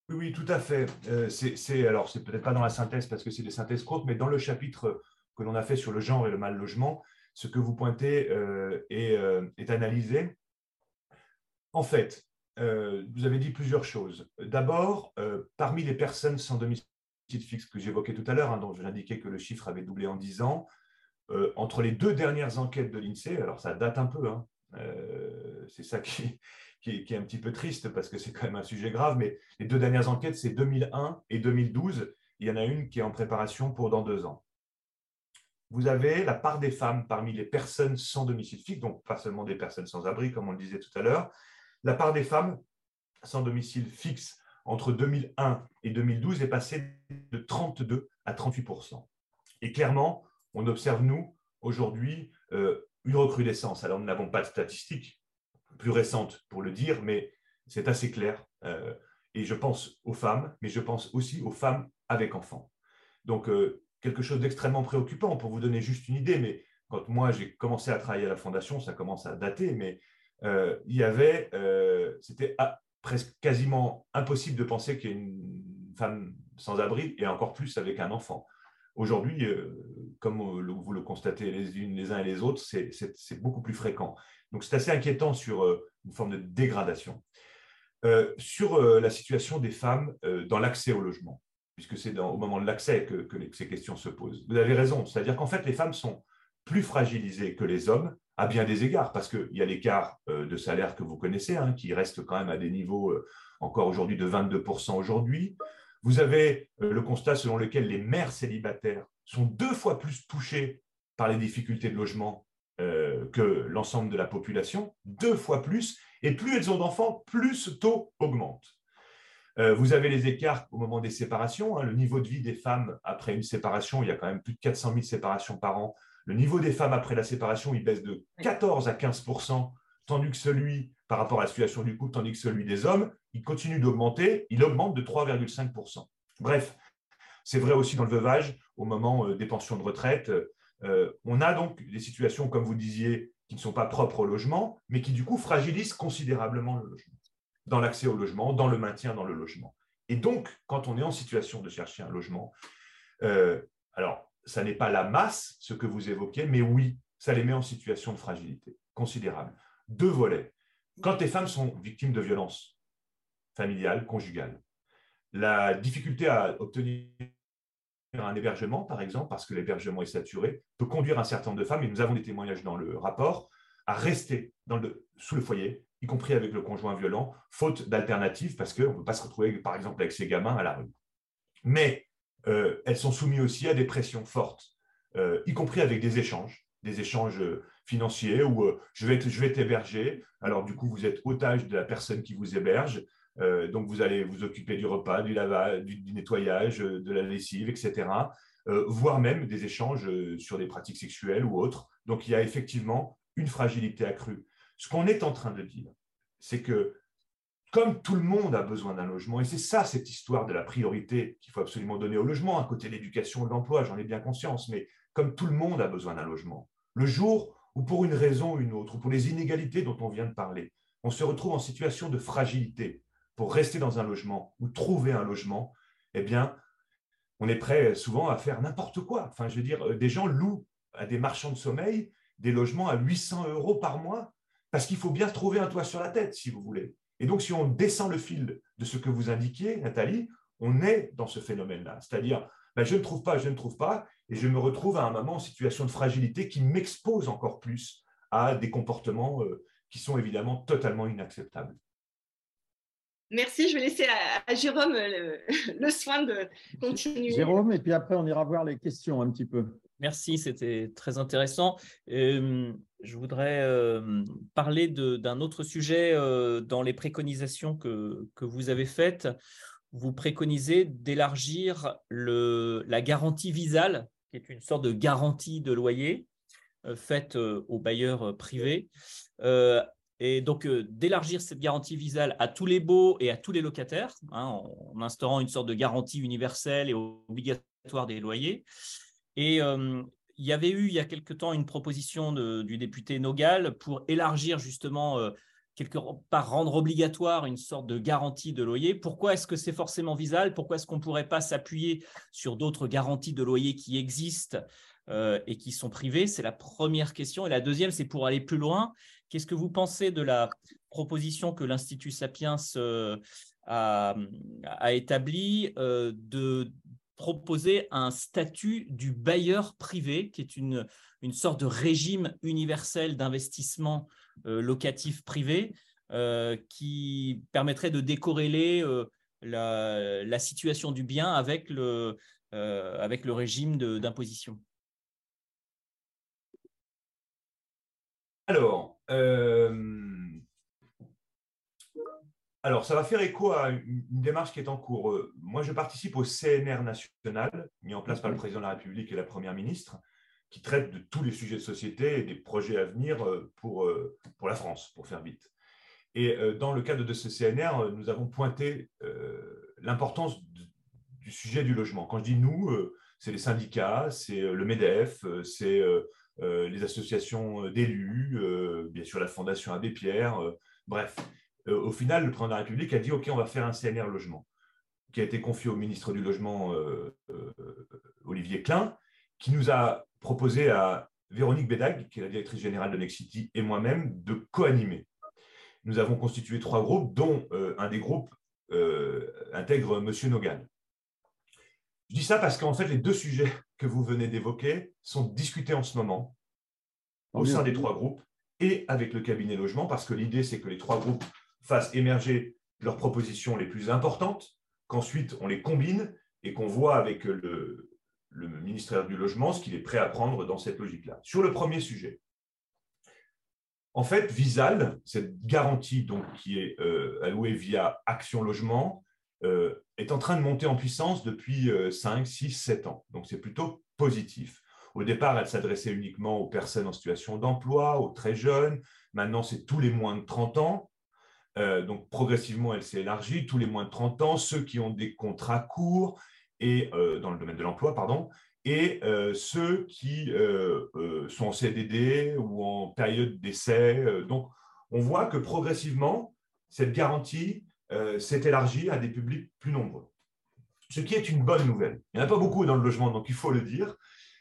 Oui, tout à fait. c'est, alors, c'est peut-être pas dans la synthèse parce que c'est des synthèses courtes, mais dans le chapitre que l'on a fait sur le genre et le mal logement, ce que vous pointez euh, euh, est, analysé. En fait, euh, vous avez dit plusieurs choses. D'abord, parmi les personnes sans domicile fixe que j'évoquais tout à l'heure, hein, dont je l'indiquais que le chiffre avait doublé en 10 ans, entre les deux dernières enquêtes de l'INSEE, alors ça date un peu, hein, c'est ça qui, qui est, un petit peu triste parce que c'est quand même un sujet grave, mais les deux dernières enquêtes, c'est 2001 et 2012. Il y en a une qui est en préparation pour dans deux ans. Vous avez la part des femmes parmi les personnes sans domicile fixe, donc pas seulement des personnes sans abri, comme on le disait tout à l'heure. La part des femmes sans domicile fixe entre 2001 et 2012 est passée de 32 à 38% Et clairement, on observe, nous, aujourd'hui, euh, une recrudescence. Alors, nous n'avons pas de statistiques plus récentes pour le dire, mais c'est assez clair. Euh, et je pense aux femmes, mais je pense aussi aux femmes avec enfants. Donc, euh, quelque chose d'extrêmement préoccupant, pour vous donner juste une idée, mais quand moi j'ai commencé à travailler à la Fondation, ça commence à dater, mais euh, il y avait, c'était presque quasiment impossible de penser qu'il y ait une femme sans abri, et encore plus avec un enfant. Aujourd'hui, euh, comme euh, vous le constatez les, unes, les uns et les autres, c'est beaucoup plus fréquent. Donc c'est assez inquiétant sur euh, une forme de dégradation. sur la situation des femmes dans l'accès au logement, puisque c'est au moment de l'accès que, ces questions se posent. Vous avez raison, c'est-à-dire qu'en fait, les femmes sont plus fragilisées que les hommes à bien des égards, parce qu'il y a l'écart de salaire que vous connaissez, hein, qui reste quand même à des niveaux encore aujourd'hui de 22% aujourd'hui. Vous avez euh, le constat selon lequel les mères célibataires sont deux fois plus touchées par les difficultés de logement euh, que l'ensemble de la population, deux fois plus, et plus elles ont d'enfants, plus ce taux augmente. Euh, vous avez les écarts au moment des séparations. Hein. le niveau de vie des femmes après une séparation, il y a quand même plus de 400 000 séparations par an. Le niveau des femmes après la séparation, il baisse de 14 à 15 tandis que celui par rapport à la situation du couple, tandis que celui des hommes, il continue d'augmenter, il augmente de 3,5%. Bref, c'est vrai aussi dans le veuvage, au moment euh, des pensions de retraite. Euh, on a donc des situations, comme vous disiez, qui ne sont pas propres au logement, mais qui du coup fragilisent considérablement le logement, dans l'accès au logement, dans le maintien dans le logement. Et donc, quand on est en situation de chercher un logement, euh, alors, ça n'est pas la masse, ce que vous évoquez, mais oui, ça les met en situation de fragilité considérable. Deux volets. Quand les femmes sont victimes de violences familiales, conjugales, la difficulté à obtenir un hébergement, par exemple, parce que l'hébergement est saturé, peut conduire un certain nombre de femmes, et nous avons des témoignages dans le rapport, à rester sous le foyer, y compris avec le conjoint violent, faute d'alternative, parce qu'on ne peut pas se retrouver, par exemple, avec ses gamins à la rue. Mais euh, elles sont soumises aussi à des pressions fortes, euh, y compris avec des échanges, des échanges financiers où euh, je vais je vais t'héberger. Alors du coup, vous êtes otage de la personne qui vous héberge. Euh, donc vous allez vous occuper du repas, du lavage, du, nettoyage, euh, de la lessive, etc. voire même des échanges sur des pratiques sexuelles ou autres. Donc il y a effectivement une fragilité accrue. Ce qu'on est en train de dire, c'est que comme tout le monde a besoin d'un logement, et c'est ça cette histoire de la priorité qu'il faut absolument donner au logement, à côté de l'éducation de l'emploi, j'en ai bien conscience, mais comme tout le monde a besoin d'un logement, le jour ou pour une raison ou une autre, ou pour les inégalités dont on vient de parler, on se retrouve en situation de fragilité pour rester dans un logement ou trouver un logement, eh bien, on est prêt souvent à faire n'importe quoi. Enfin, je veux dire, euh, des gens louent à des marchands de sommeil des logements à 800 euros par mois parce qu'il faut bien trouver un toit sur la tête, si vous voulez. Et donc, si on descend le fil de ce que vous indiquiez, Nathalie, on est dans ce phénomène-là. C'est-à-dire, ben, je ne trouve pas, je ne trouve pas, et je me retrouve à un moment en situation de fragilité qui m'expose encore plus à des comportements euh, qui sont évidemment totalement inacceptables. Merci, je vais laisser à, Jérôme le, soin de continuer. Jérôme, et puis après on ira voir les questions un petit peu. Merci, c'était très intéressant. Euh, je voudrais parler d'un autre sujet dans les préconisations que, vous avez faites vous préconisez d'élargir la garantie visale, qui est une sorte de garantie de loyer faite aux bailleurs privés. et donc d'élargir cette garantie visale à tous les baux et à tous les locataires, hein, en, instaurant une sorte de garantie universelle et obligatoire des loyers. Et il y avait eu il y a quelque temps une proposition du député Nogal pour élargir justement quelque part rendre obligatoire une sorte de garantie de loyer. Pourquoi est-ce que c'est forcément visal Pourquoi est-ce qu'on ne pourrait pas s'appuyer sur d'autres garanties de loyer qui existent euh, et qui sont privées? C'est la première question. Et la deuxième, c'est pour aller plus loin. Qu'est-ce que vous pensez de la proposition que l'Institut Sapiens euh, a, a établie euh, de proposer un statut du bailleur privé, qui est une, une sorte de régime universel d'investissement euh, locatif privé. qui permettrait de décorréler la, situation du bien avec le, avec le régime d'imposition Alors, alors, ça va faire écho à une démarche qui est en cours. Euh, moi, je participe au CNR national, mis en place par le président de la République et la première ministre, qui traite de tous les sujets de société et des projets à venir euh, pour, euh, pour la France, pour faire vite. Et dans le cadre de ce CNR, nous avons pointé l'importance du sujet du logement. Quand je dis nous, c'est les syndicats, c'est le MEDEF, c'est les associations d'élus, bien sûr la Fondation Abbé Pierre, bref. Euh, au final, le président de la République a dit OK, on va faire un CNR logement, qui a été confié au ministre du Logement, euh, euh, Olivier Klein, qui nous a proposé à Véronique Bédag, qui est la directrice générale de Nexity, et moi-même, de co-animer. Nous avons constitué trois groupes, dont un des groupes intègre M. Nogan. Je dis ça parce qu'en fait, les deux sujets que vous venez d'évoquer sont discutés en ce moment au sein des trois groupes et avec le cabinet logement, parce que l'idée, c'est que les trois groupes fassent émerger leurs propositions les plus importantes, qu'ensuite on les combine et qu'on voit avec le, ministère du Logement ce qu'il est prêt à prendre dans cette logique-là. Sur le premier sujet, en fait, Visal, cette garantie donc, qui est euh, allouée via Action Logement, euh, est en train de monter en puissance depuis 5, 6, 7 ans. Donc c'est plutôt positif. Au départ, elle s'adressait uniquement aux personnes en situation d'emploi, aux très jeunes. Maintenant, c'est tous les moins de 30 ans. Euh, donc progressivement, elle s'est élargie. Tous les moins de 30 ans, ceux qui ont des contrats courts et euh, dans le domaine de l'emploi, pardon, et euh, ceux qui sont en CDD ou en période d'essai. donc, on voit que progressivement, cette garantie s'est élargie à des publics plus nombreux. Ce qui est une bonne nouvelle. Il n'y en a pas beaucoup dans le logement, donc il faut le dire.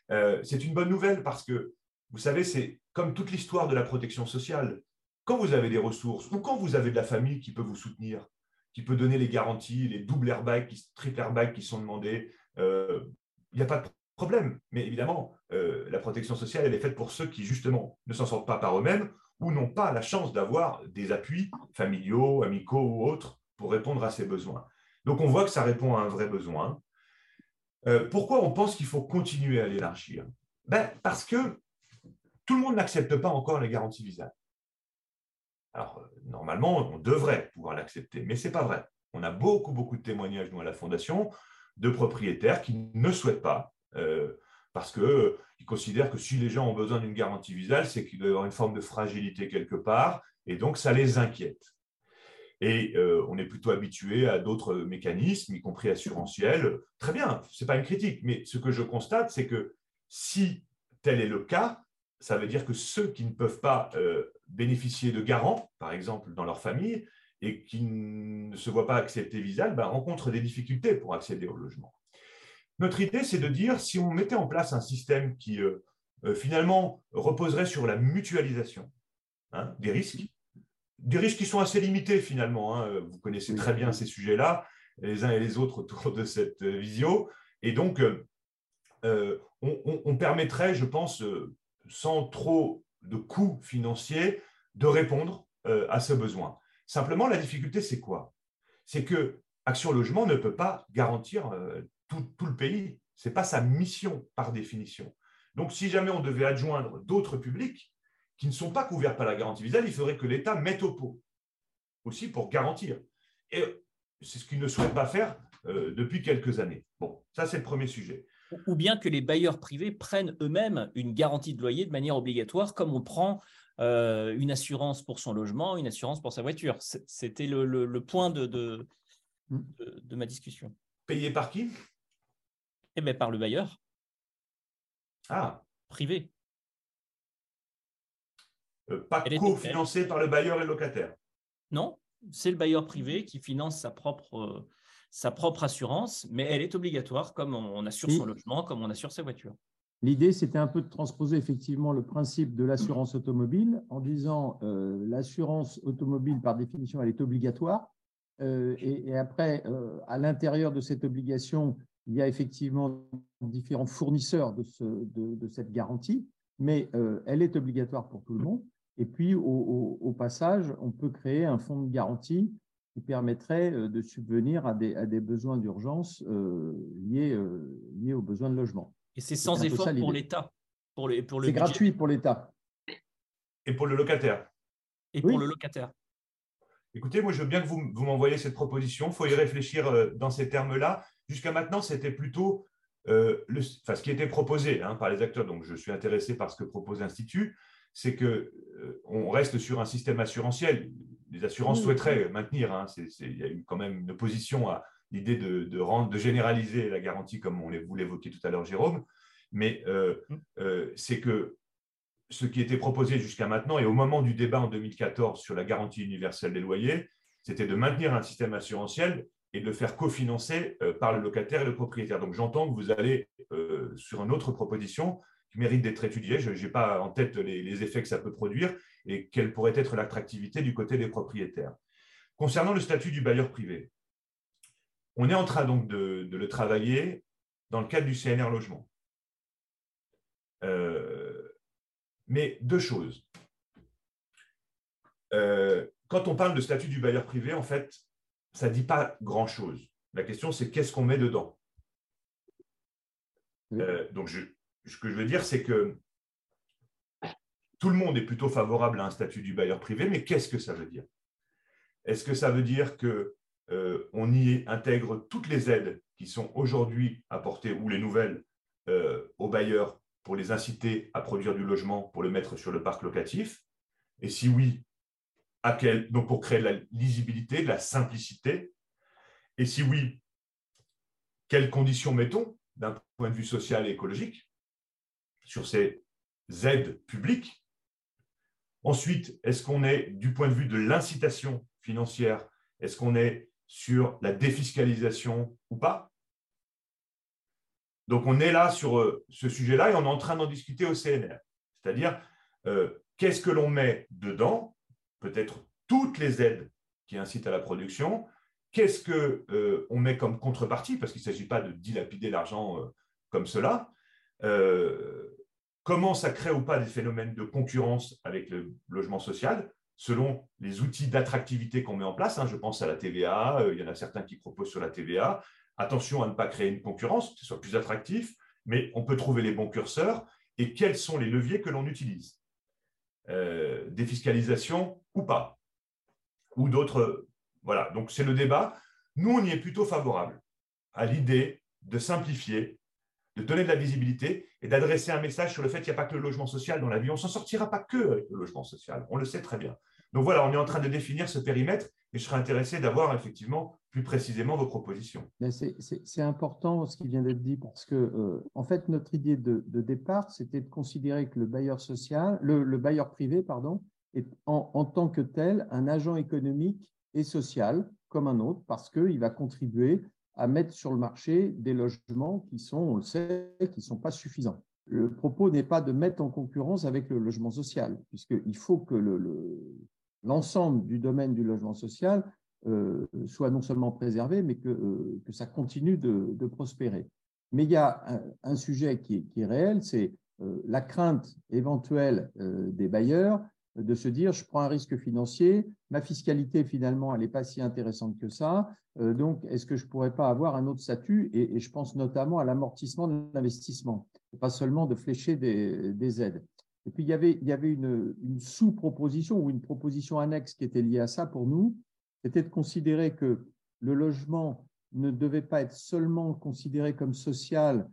c'est une bonne nouvelle parce que, vous savez, c'est comme toute l'histoire de la protection sociale quand vous avez des ressources ou quand vous avez de la famille qui peut vous soutenir, qui peut donner les garanties, les doubles airbags, triple airbags qui sont demandés, euh, il n'y a pas de problème. Mais évidemment, euh, la protection sociale, elle est faite pour ceux qui, justement, ne s'en sortent pas par eux-mêmes ou n'ont pas la chance d'avoir des appuis familiaux, amicaux ou autres pour répondre à ces besoins. Donc, on voit que ça répond à un vrai besoin. Euh, pourquoi on pense qu'il faut continuer à l'élargir? Ben, Parce que tout le monde n'accepte pas encore les garanties visales. Alors, euh, normalement, on devrait pouvoir l'accepter, mais ce n'est pas vrai. On a beaucoup, beaucoup de témoignages, nous, à la Fondation, de propriétaires qui ne souhaitent pas, euh, parce qu'ils euh, considèrent que si les gens ont besoin d'une garantie visale, c'est qu'il doit y avoir une forme de fragilité quelque part, et donc ça les inquiète. Et on est plutôt habitué à d'autres mécanismes, y compris assurantiels. Très bien, ce n'est pas une critique, mais ce que je constate, c'est que si tel est le cas, ça veut dire que ceux qui ne peuvent pas euh, bénéficier de garants, par exemple, dans leur famille, et qui ne se voient pas accepter Visal, ben, rencontrent des difficultés pour accéder au logement. Notre idée, c'est de dire, si on mettait en place un système qui, euh, euh, finalement, reposerait sur la mutualisation hein, des risques, des risques qui sont assez limités, finalement. Hein, vous connaissez très bien ces sujets-là, les uns et les autres autour de cette visio. Et donc, on, permettrait, je pense, sans trop de coûts financiers, de répondre euh, à ce besoin. Simplement, la difficulté, c'est quoi? C'est que Action Logement ne peut pas garantir euh, tout, le pays. Ce n'est pas sa mission par définition. Donc, si jamais on devait adjoindre d'autres publics qui ne sont pas couverts par la garantie visale, il faudrait que l'État mette au pot aussi pour garantir. Et c'est ce qu'il ne souhaite pas faire euh, depuis quelques années. Bon, ça, c'est le premier sujet ou bien que les bailleurs privés prennent eux-mêmes une garantie de loyer de manière obligatoire, comme on prend euh, une assurance pour son logement, une assurance pour sa voiture. C'était le, point de, de, ma discussion. Payé par qui? Eh bien, par le bailleur. Ah. Privé. Euh, pas cofinancé par le bailleur et le locataire? Non, c'est le bailleur privé qui finance sa propre sa propre assurance, mais elle est obligatoire comme on assure son logement, comme on assure sa voiture. L'idée, c'était un peu de transposer effectivement le principe de l'assurance automobile en disant euh, l'assurance automobile, par définition, elle est obligatoire. Euh, et, après, euh, à l'intérieur de cette obligation, il y a effectivement différents fournisseurs de, ce, de, de cette garantie, mais elle est obligatoire pour tout le monde. Et puis, au, passage, on peut créer un fonds de garantie qui permettrait de subvenir à des, à des besoins d'urgence liés, liés aux besoins de logement. Et c'est sans effort pour l'État pour, pour C'est gratuit pour l'État. Et pour le locataire. Et pour le locataire. Écoutez, moi, je veux bien que vous, vous m'envoyiez cette proposition. Il faut y réfléchir euh, dans ces termes-là. Jusqu'à maintenant, c'était plutôt euh, le, enfin, ce qui était proposé hein, par les acteurs. Donc, je suis intéressé par ce que propose l'Institut. C'est qu'on euh, reste sur un système assurantiel. Les assurances souhaiteraient maintenir. Hein, il y a eu quand même une opposition à l'idée de, de, rendre, de généraliser la garantie, comme on vous l'évoquiez tout à l'heure, Jérôme. Mais mmh. c'est que ce qui était proposé jusqu'à maintenant et au moment du débat en 2014 sur la garantie universelle des loyers, c'était de maintenir un système assurantiel et de le faire cofinancer euh, par le locataire et le propriétaire. Donc j'entends que vous allez euh, sur une autre proposition qui mérite d'être étudiée. Je n'ai pas en tête les, effets que ça peut produire et quelle pourrait être l'attractivité du côté des propriétaires. Concernant le statut du bailleur privé, on est en train donc de, le travailler dans le cadre du CNR Logement. Euh, mais deux choses. Euh, quand on parle de statut du bailleur privé, en fait, ça ne dit pas grand-chose. La question, c'est qu'est-ce qu'on met dedans? Euh, Donc, ce que je veux dire, c'est que tout le monde est plutôt favorable à un statut du bailleur privé, mais qu'est-ce que ça veut dire? Est-ce que ça veut dire qu'on euh, y intègre toutes les aides qui sont aujourd'hui apportées, ou les nouvelles, aux bailleurs pour les inciter à produire du logement pour le mettre sur le parc locatif? Et si oui, pour créer de la lisibilité, de la simplicité? Et si oui, quelles conditions mettons d'un point de vue social et écologique? Sur ces aides publiques Ensuite, est-ce qu'on est du point de vue de l'incitation financière, est-ce qu'on est sur la défiscalisation ou pas? Donc, on est là sur euh, ce sujet-là et on est en train d'en discuter au CNR. C'est-à-dire, euh, qu'est-ce que l'on met dedans? Peut-être toutes les aides qui incitent à la production. Qu'est-ce qu'on euh, met comme contrepartie? Parce qu'il ne s'agit pas de dilapider l'argent comme cela. Comment ça crée ou pas des phénomènes de concurrence avec le logement social selon les outils d'attractivité qu'on met en place. Hein. je pense à la TVA, il y en a certains qui proposent sur la TVA, Attention à ne pas créer une concurrence, que ce soit plus attractif, mais on peut trouver les bons curseurs et quels sont les leviers que l'on utilise? Euh, défiscalisation ou pas, ou d'autres. Voilà, donc c'est le débat. Nous, on y est plutôt favorable à l'idée de simplifier, de donner de la visibilité et d'adresser un message sur le fait qu'il n'y a pas que le logement social dans la vie. On ne s'en sortira pas que avec le logement social, on le sait très bien. Donc voilà, on est en train de définir ce périmètre et je serais intéressé d'avoir effectivement plus précisément vos propositions. C'est important ce qui vient d'être dit parce que, euh, en fait, notre idée de, départ, c'était de considérer que le bailleur social, le, bailleur privé, pardon, est en, en, tant que tel un agent économique et social comme un autre parce qu'il va contribuer à mettre sur le marché des logements qui sont, on le sait, qui ne sont pas suffisants. Le propos n'est pas de mettre en concurrence avec le logement social, puisqu'il faut que l'ensemble du domaine du logement social euh, soit non seulement préservé, mais que, euh, ça continue de, prospérer. Mais il y a un, sujet qui, qui, est réel, c'est euh, la crainte éventuelle des bailleurs de se dire je prends un risque financier, ma fiscalité finalement elle n'est pas si intéressante que ça, donc est-ce que je ne pourrais pas avoir un autre statut? Et, je pense notamment à l'amortissement de l'investissement, pas seulement de flécher des, des, aides. Et puis il y avait, il y avait une, une sous-proposition ou une proposition annexe qui était liée à ça pour nous, c'était de considérer que le logement ne devait pas être seulement considéré comme social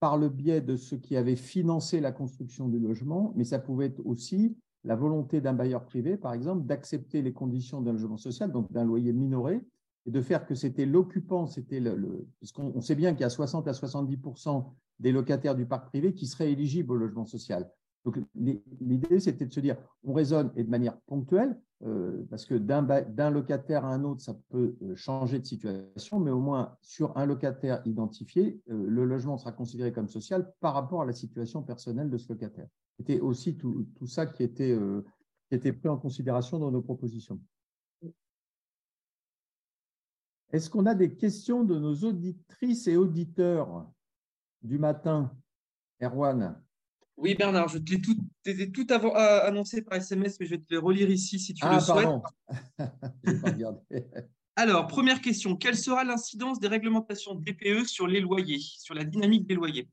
par le biais de ceux qui avaient financé la construction du logement, mais ça pouvait être aussi la volonté d'un bailleur privé, par exemple, d'accepter les conditions d'un logement social, donc d'un loyer minoré, et de faire que c'était l'occupant, c'était le, puisqu'on sait bien qu'il y a 60 à 70% des locataires du parc privé qui seraient éligibles au logement social. Donc l'idée, c'était de se dire, on raisonne et de manière ponctuelle, euh, parce que d'un locataire à un autre, ça peut euh, changer de situation, mais au moins sur un locataire identifié, euh, le logement sera considéré comme social par rapport à la situation personnelle de ce locataire. C'était aussi tout, tout ça qui était, qui était pris en considération dans nos propositions. Est-ce qu'on a des questions de nos auditrices et auditeurs du matin Erwan? Oui, Bernard, je te l'ai tout, tout avant, annoncé par SMS, mais je vais te le relire ici si tu ah, le pardon. souhaites. Alors, première question. Quelle sera l'incidence des réglementations DPE sur les loyers, sur la dynamique des loyers?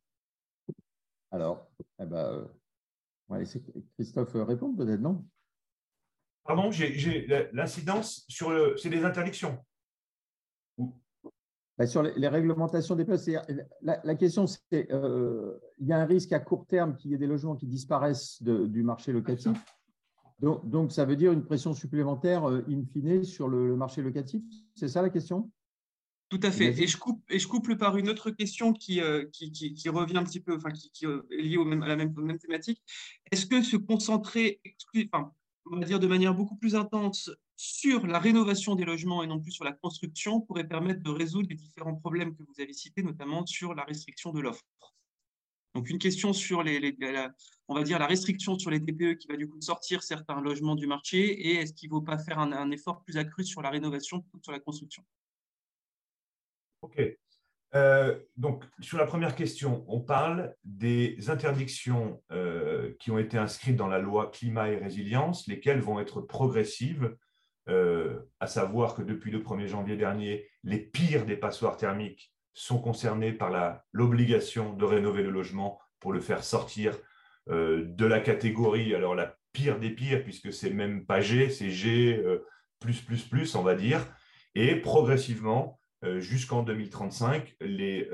Alors, eh ben, euh, on va laisser Christophe répondre peut-être, non? Pardon, j'ai l'incidence sur le. C'est des interdictions. Bah, sur les, réglementations des postes, la, la, question c'est euh, il y a un risque à court terme qu'il y ait des logements qui disparaissent du marché locatif. Donc, donc, ça veut dire une pression supplémentaire euh, in fine sur le, marché locatif? C'est ça la question? Tout à fait. Et je, coupe, et je couple par une autre question qui, euh, qui, qui, revient un petit peu, enfin, qui, est liée au même, à la même, même thématique. Est-ce que se concentrer, enfin, on va dire de manière beaucoup plus intense sur la rénovation des logements et non plus sur la construction pourrait permettre de résoudre les différents problèmes que vous avez cités, notamment sur la restriction de l'offre? Donc une question sur les, la, on va dire la restriction sur les TPE qui va du coup sortir certains logements du marché et est-ce qu'il ne vaut pas faire un, effort plus accru sur la rénovation que sur la construction? Ok. Euh, donc, sur la première question, on parle des interdictions euh, qui ont été inscrites dans la loi climat et résilience, lesquelles vont être progressives euh, à savoir que depuis le 1er janvier dernier, les pires des passoires thermiques sont concernés par l'obligation de rénover le logement pour le faire sortir de la catégorie, alors la pire des pires, puisque c'est même pas G, c'est G plus, plus, plus, on va dire. Et progressivement, jusqu'en 2035, les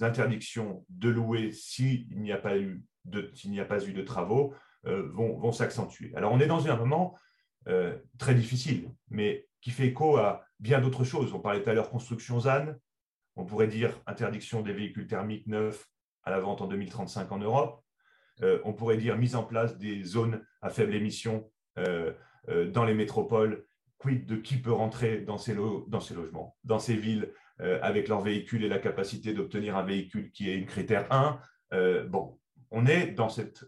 interdictions de louer s'il n'y a, pas eu de, n'y a pas eu de travaux vont, vont s'accentuer. Alors on est dans un moment euh, très difficile, mais qui fait écho à bien d'autres choses. On parlait tout à l'heure construction ZAN, on pourrait dire interdiction des véhicules thermiques neufs à la vente en 2035 en Europe. Euh, on pourrait dire mise en place des zones à faible émission euh, dans les métropoles. Quid de qui peut rentrer dans ces, logements, dans ces villes, avec leur véhicule et la capacité d'obtenir un véhicule qui est une critère 1. bon, on est dans cette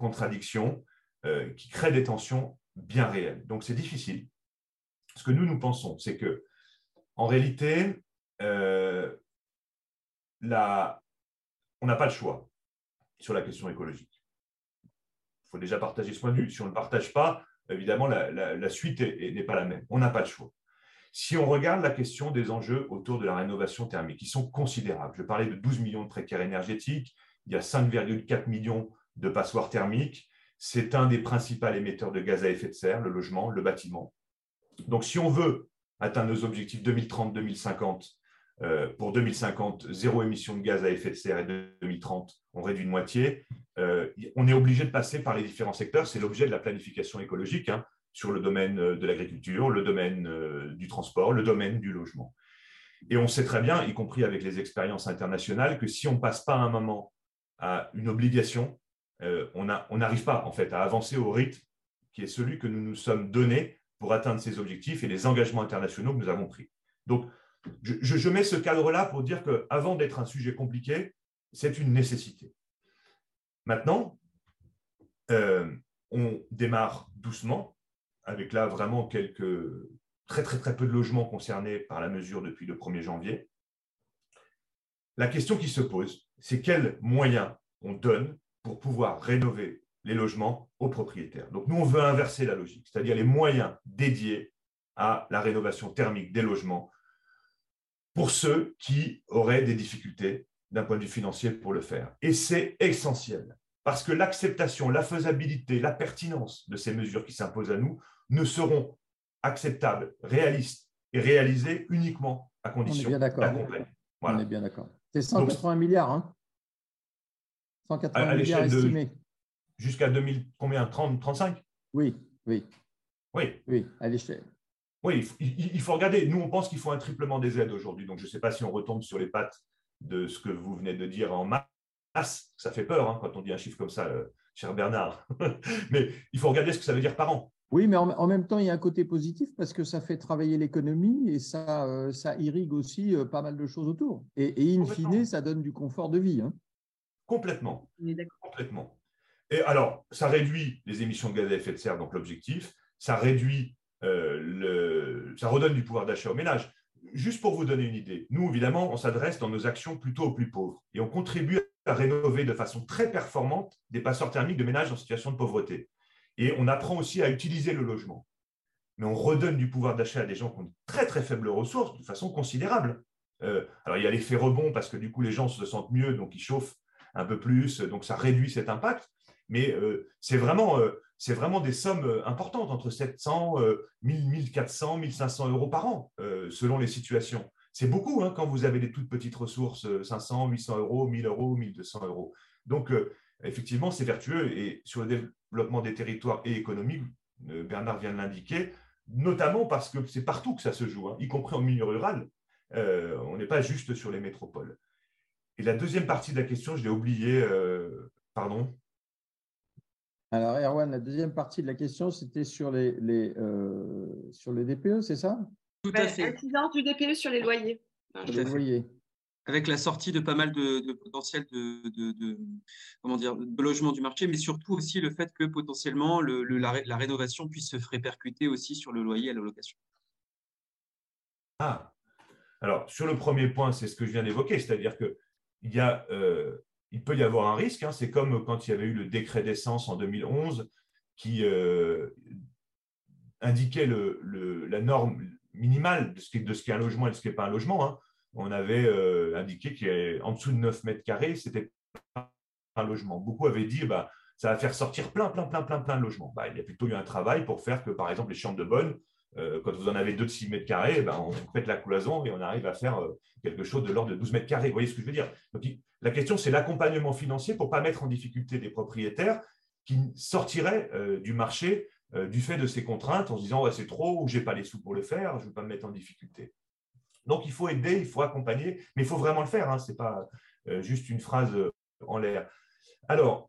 contradiction qui crée des tensions bien réel. Donc c'est difficile. Ce que nous, nous pensons, c'est que en réalité, euh, on n'a pas le choix sur la question écologique. Il faut déjà partager ce point de vue. Si on ne le partage pas, évidemment, la, suite n'est pas la même. On n'a pas le choix. Si on regarde la question des enjeux autour de la rénovation thermique, ils sont considérables. Je parlais de 12 millions de précaires énergétiques, il y a 5,4 millions de passoires thermiques, c'est un des principaux émetteurs de gaz à effet de serre, le logement, le bâtiment. Donc, si on veut atteindre nos objectifs 2030-2050, euh, pour 2050, zéro émission de gaz à effet de serre et 2030, on réduit de moitié, euh, on est obligé de passer par les différents secteurs. C'est l'objet de la planification écologique hein, sur le domaine euh, de l'agriculture, le domaine du transport, le domaine du logement. Et on sait très bien, y compris avec les expériences internationales, que si on ne passe pas un moment à une obligation, on n'arrive pas en fait à avancer au rythme qui est celui que nous nous sommes donnés pour atteindre ces objectifs et les engagements internationaux que nous avons pris. Donc, je, mets ce cadre-là pour dire qu'avant d'être un sujet compliqué, c'est une nécessité. Maintenant, euh, on démarre doucement, avec là vraiment quelques très très très peu de logements concernés par la mesure depuis le 1er janvier. La question qui se pose, c'est quels moyens on donne pour pouvoir rénover les logements aux propriétaires. Donc nous, on veut inverser la logique, c'est-à-dire les moyens dédiés à la rénovation thermique des logements pour ceux qui auraient des difficultés d'un point de vue financier pour le faire. Et c'est essentiel, parce que l'acceptation, la faisabilité, la pertinence de ces mesures qui s'imposent à nous ne seront acceptables, réalistes et réalisées uniquement à condition d'accompagner. On est bien d'accord. C'est 180 milliards. Hein 180 milliards estimés. Jusqu'à 2000, combien? 30, 35 Oui, oui. Oui. Oui, à l'échelle. Oui, il, faut regarder. Nous, on pense qu'il faut un triplement des aides aujourd'hui. Donc, je ne sais pas si on retombe sur les pattes de ce que vous venez de dire en masse. Ça fait peur hein, quand on dit un chiffre comme ça, euh, cher Bernard. mais il faut regarder ce que ça veut dire par an. Oui, mais en, même temps, il y a un côté positif parce que ça fait travailler l'économie et ça, euh, ça irrigue aussi euh, pas mal de choses autour. Et, in fine, ça donne du confort de vie. Hein. Complètement. Complètement. Et alors, ça réduit les émissions de gaz à effet de serre, donc l'objectif, ça réduit, euh, ça redonne du pouvoir d'achat aux ménages. Juste pour vous donner une idée, nous, évidemment, on s'adresse dans nos actions plutôt aux plus pauvres et on contribue à rénover de façon très performante des passeurs thermiques de ménages en situation de pauvreté. Et on apprend aussi à utiliser le logement. Mais on redonne du pouvoir d'achat à des gens qui ont de très très faibles ressources de façon considérable. Euh, alors il y a l'effet rebond parce que du coup les gens se sentent mieux, donc ils chauffent un peu plus, donc ça réduit cet impact. Mais euh, c'est vraiment, c'est vraiment des sommes importantes, entre 700, 1000, 1400, 1500 euros par an, selon les situations. C'est beaucoup hein, quand vous avez des toutes petites ressources, 500, 800 euros, 1000 euros, 1200 euros. Donc, effectivement, c'est vertueux. Et sur le développement des territoires et économiques, Bernard vient de l'indiquer, notamment parce que c'est partout que ça se joue, hein, y compris en milieu rural. on n'est pas juste sur les métropoles. Et la deuxième partie de la question, je l'ai oubliée, pardon. Alors, Erwan, la deuxième partie de la question, c'était sur les, les euh, sur les DPE, c'est ça? Tout à fait. Incidence du DPE sur les loyers. les loyers. Avec la sortie de pas mal de, de potentiel de, de, comment dire, de logement du marché, mais surtout aussi le fait que potentiellement le, la, la, rénovation puisse se répercuter aussi sur le loyer à la location. Ah, alors sur le premier point, c'est ce que je viens d'évoquer, c'est-à-dire qu'il y a euh, il peut y avoir un risque. Hein. C'est comme quand il y avait eu le décret d'essence en 2011 qui euh, indiquait la norme minimale de ce qu'est un logement et de ce qui n'est pas un logement. Hein. On avait euh, indiqué qu'en dessous de 9 mètres carrés, c'était un logement. Beaucoup avaient dit bah, ça va faire sortir plein, plein, plein, plein, plein de logements. Bah, il y a plutôt eu un travail pour faire que, par exemple, les chambres de bonne, euh, quand vous en avez deux de 6 mètres carrés, ben, on pète la cloison et on arrive à faire quelque chose de l'ordre de 12 mètres carrés. Vous voyez ce que je veux dire? La question, c'est l'accompagnement financier pour ne pas mettre en difficulté des propriétaires qui sortiraient euh, du marché euh, du fait de ces contraintes en se disant c'est trop ou je n'ai pas les sous pour le faire, je ne veux pas me mettre en difficulté. Donc il faut aider, il faut accompagner, mais il faut vraiment le faire, hein, ce n'est pas euh, juste une phrase en l'air. Alors,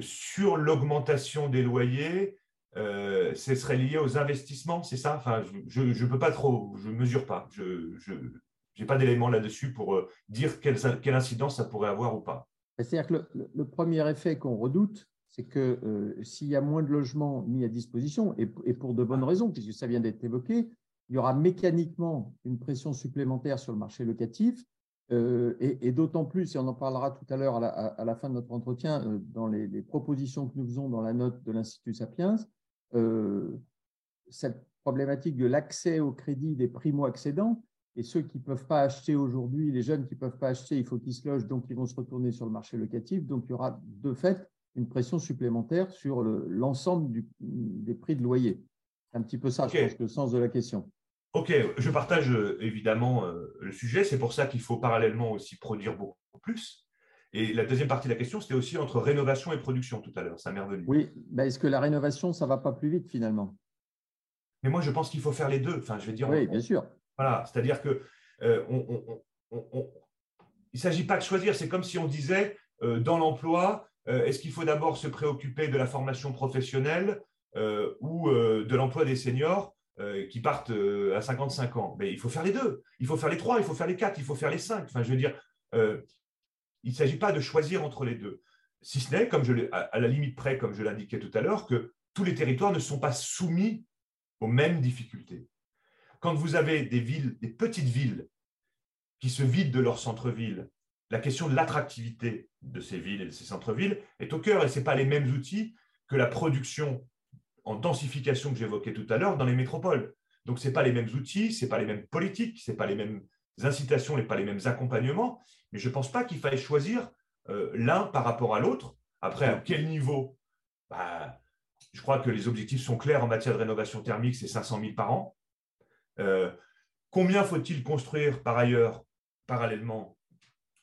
sur l'augmentation des loyers, ce serait lié aux investissements, c'est ça? Enfin, Je ne peux pas trop, je mesure pas. Je, n'ai pas d'éléments là-dessus pour euh, dire quelle, incidence ça pourrait avoir ou pas. C'est-à-dire que le, premier effet qu'on redoute, c'est que euh, s'il y a moins de logements mis à disposition, et, pour de bonnes raisons, puisque ça vient d'être évoqué, il y aura mécaniquement une pression supplémentaire sur le marché locatif, euh, et, d'autant plus, et on en parlera tout à l'heure à, la fin de notre entretien, dans les, propositions que nous faisons dans la note de l'Institut Sapiens, cette problématique de l'accès au crédit des primo-accédants, et ceux qui ne peuvent pas acheter aujourd'hui, les jeunes qui ne peuvent pas acheter, il faut qu'ils se logent, donc ils vont se retourner sur le marché locatif. Donc il y aura de fait une pression supplémentaire sur l'ensemble des prix de loyer. C'est un petit peu ça, je pense, le sens de la question. Ok, je partage euh, évidemment euh, le sujet. C'est pour ça qu'il faut parallèlement aussi produire beaucoup plus. Et la deuxième partie de la question, c'était aussi entre rénovation et production tout à l'heure. Ça m'est revenu. Oui, bah, est-ce que la rénovation, ça ne va pas plus vite finalement? Mais moi, je pense qu'il faut faire les deux. Enfin, je vais dire. Oui, bien sûr. Voilà, c'est-à-dire que euh, il ne s'agit pas de choisir. C'est comme si on disait euh, dans l'emploi, euh, est-ce qu'il faut d'abord se préoccuper de la formation professionnelle ou de l'emploi des seniors qui partent à 55 ans? Mais il faut faire les deux. Il faut faire les trois, il faut faire les quatre, il faut faire les cinq. Enfin, je veux dire, il ne s'agit pas de choisir entre les deux. Si ce n'est, comme je à la limite près, comme je l'indiquais tout à l'heure, que tous les territoires ne sont pas soumis aux mêmes difficultés quand vous avez des villes, des petites villes qui se vident de leur centre-ville, la question de l'attractivité de ces villes et de ces centres-villes est au cœur et ce n'est pas les mêmes outils que la production en densification que j'évoquais tout à l'heure dans les métropoles. Donc, ce n'est pas les mêmes outils, ce n'est pas les mêmes politiques, ce n'est pas les mêmes incitations, ce pas les mêmes accompagnements, mais je ne pense pas qu'il faille choisir euh, l'un par rapport à l'autre. Après, à quel niveau? Bah, Je crois que les objectifs sont clairs en matière de rénovation thermique, c'est 500 000 par an. Euh, combien faut-il construire par ailleurs, parallèlement?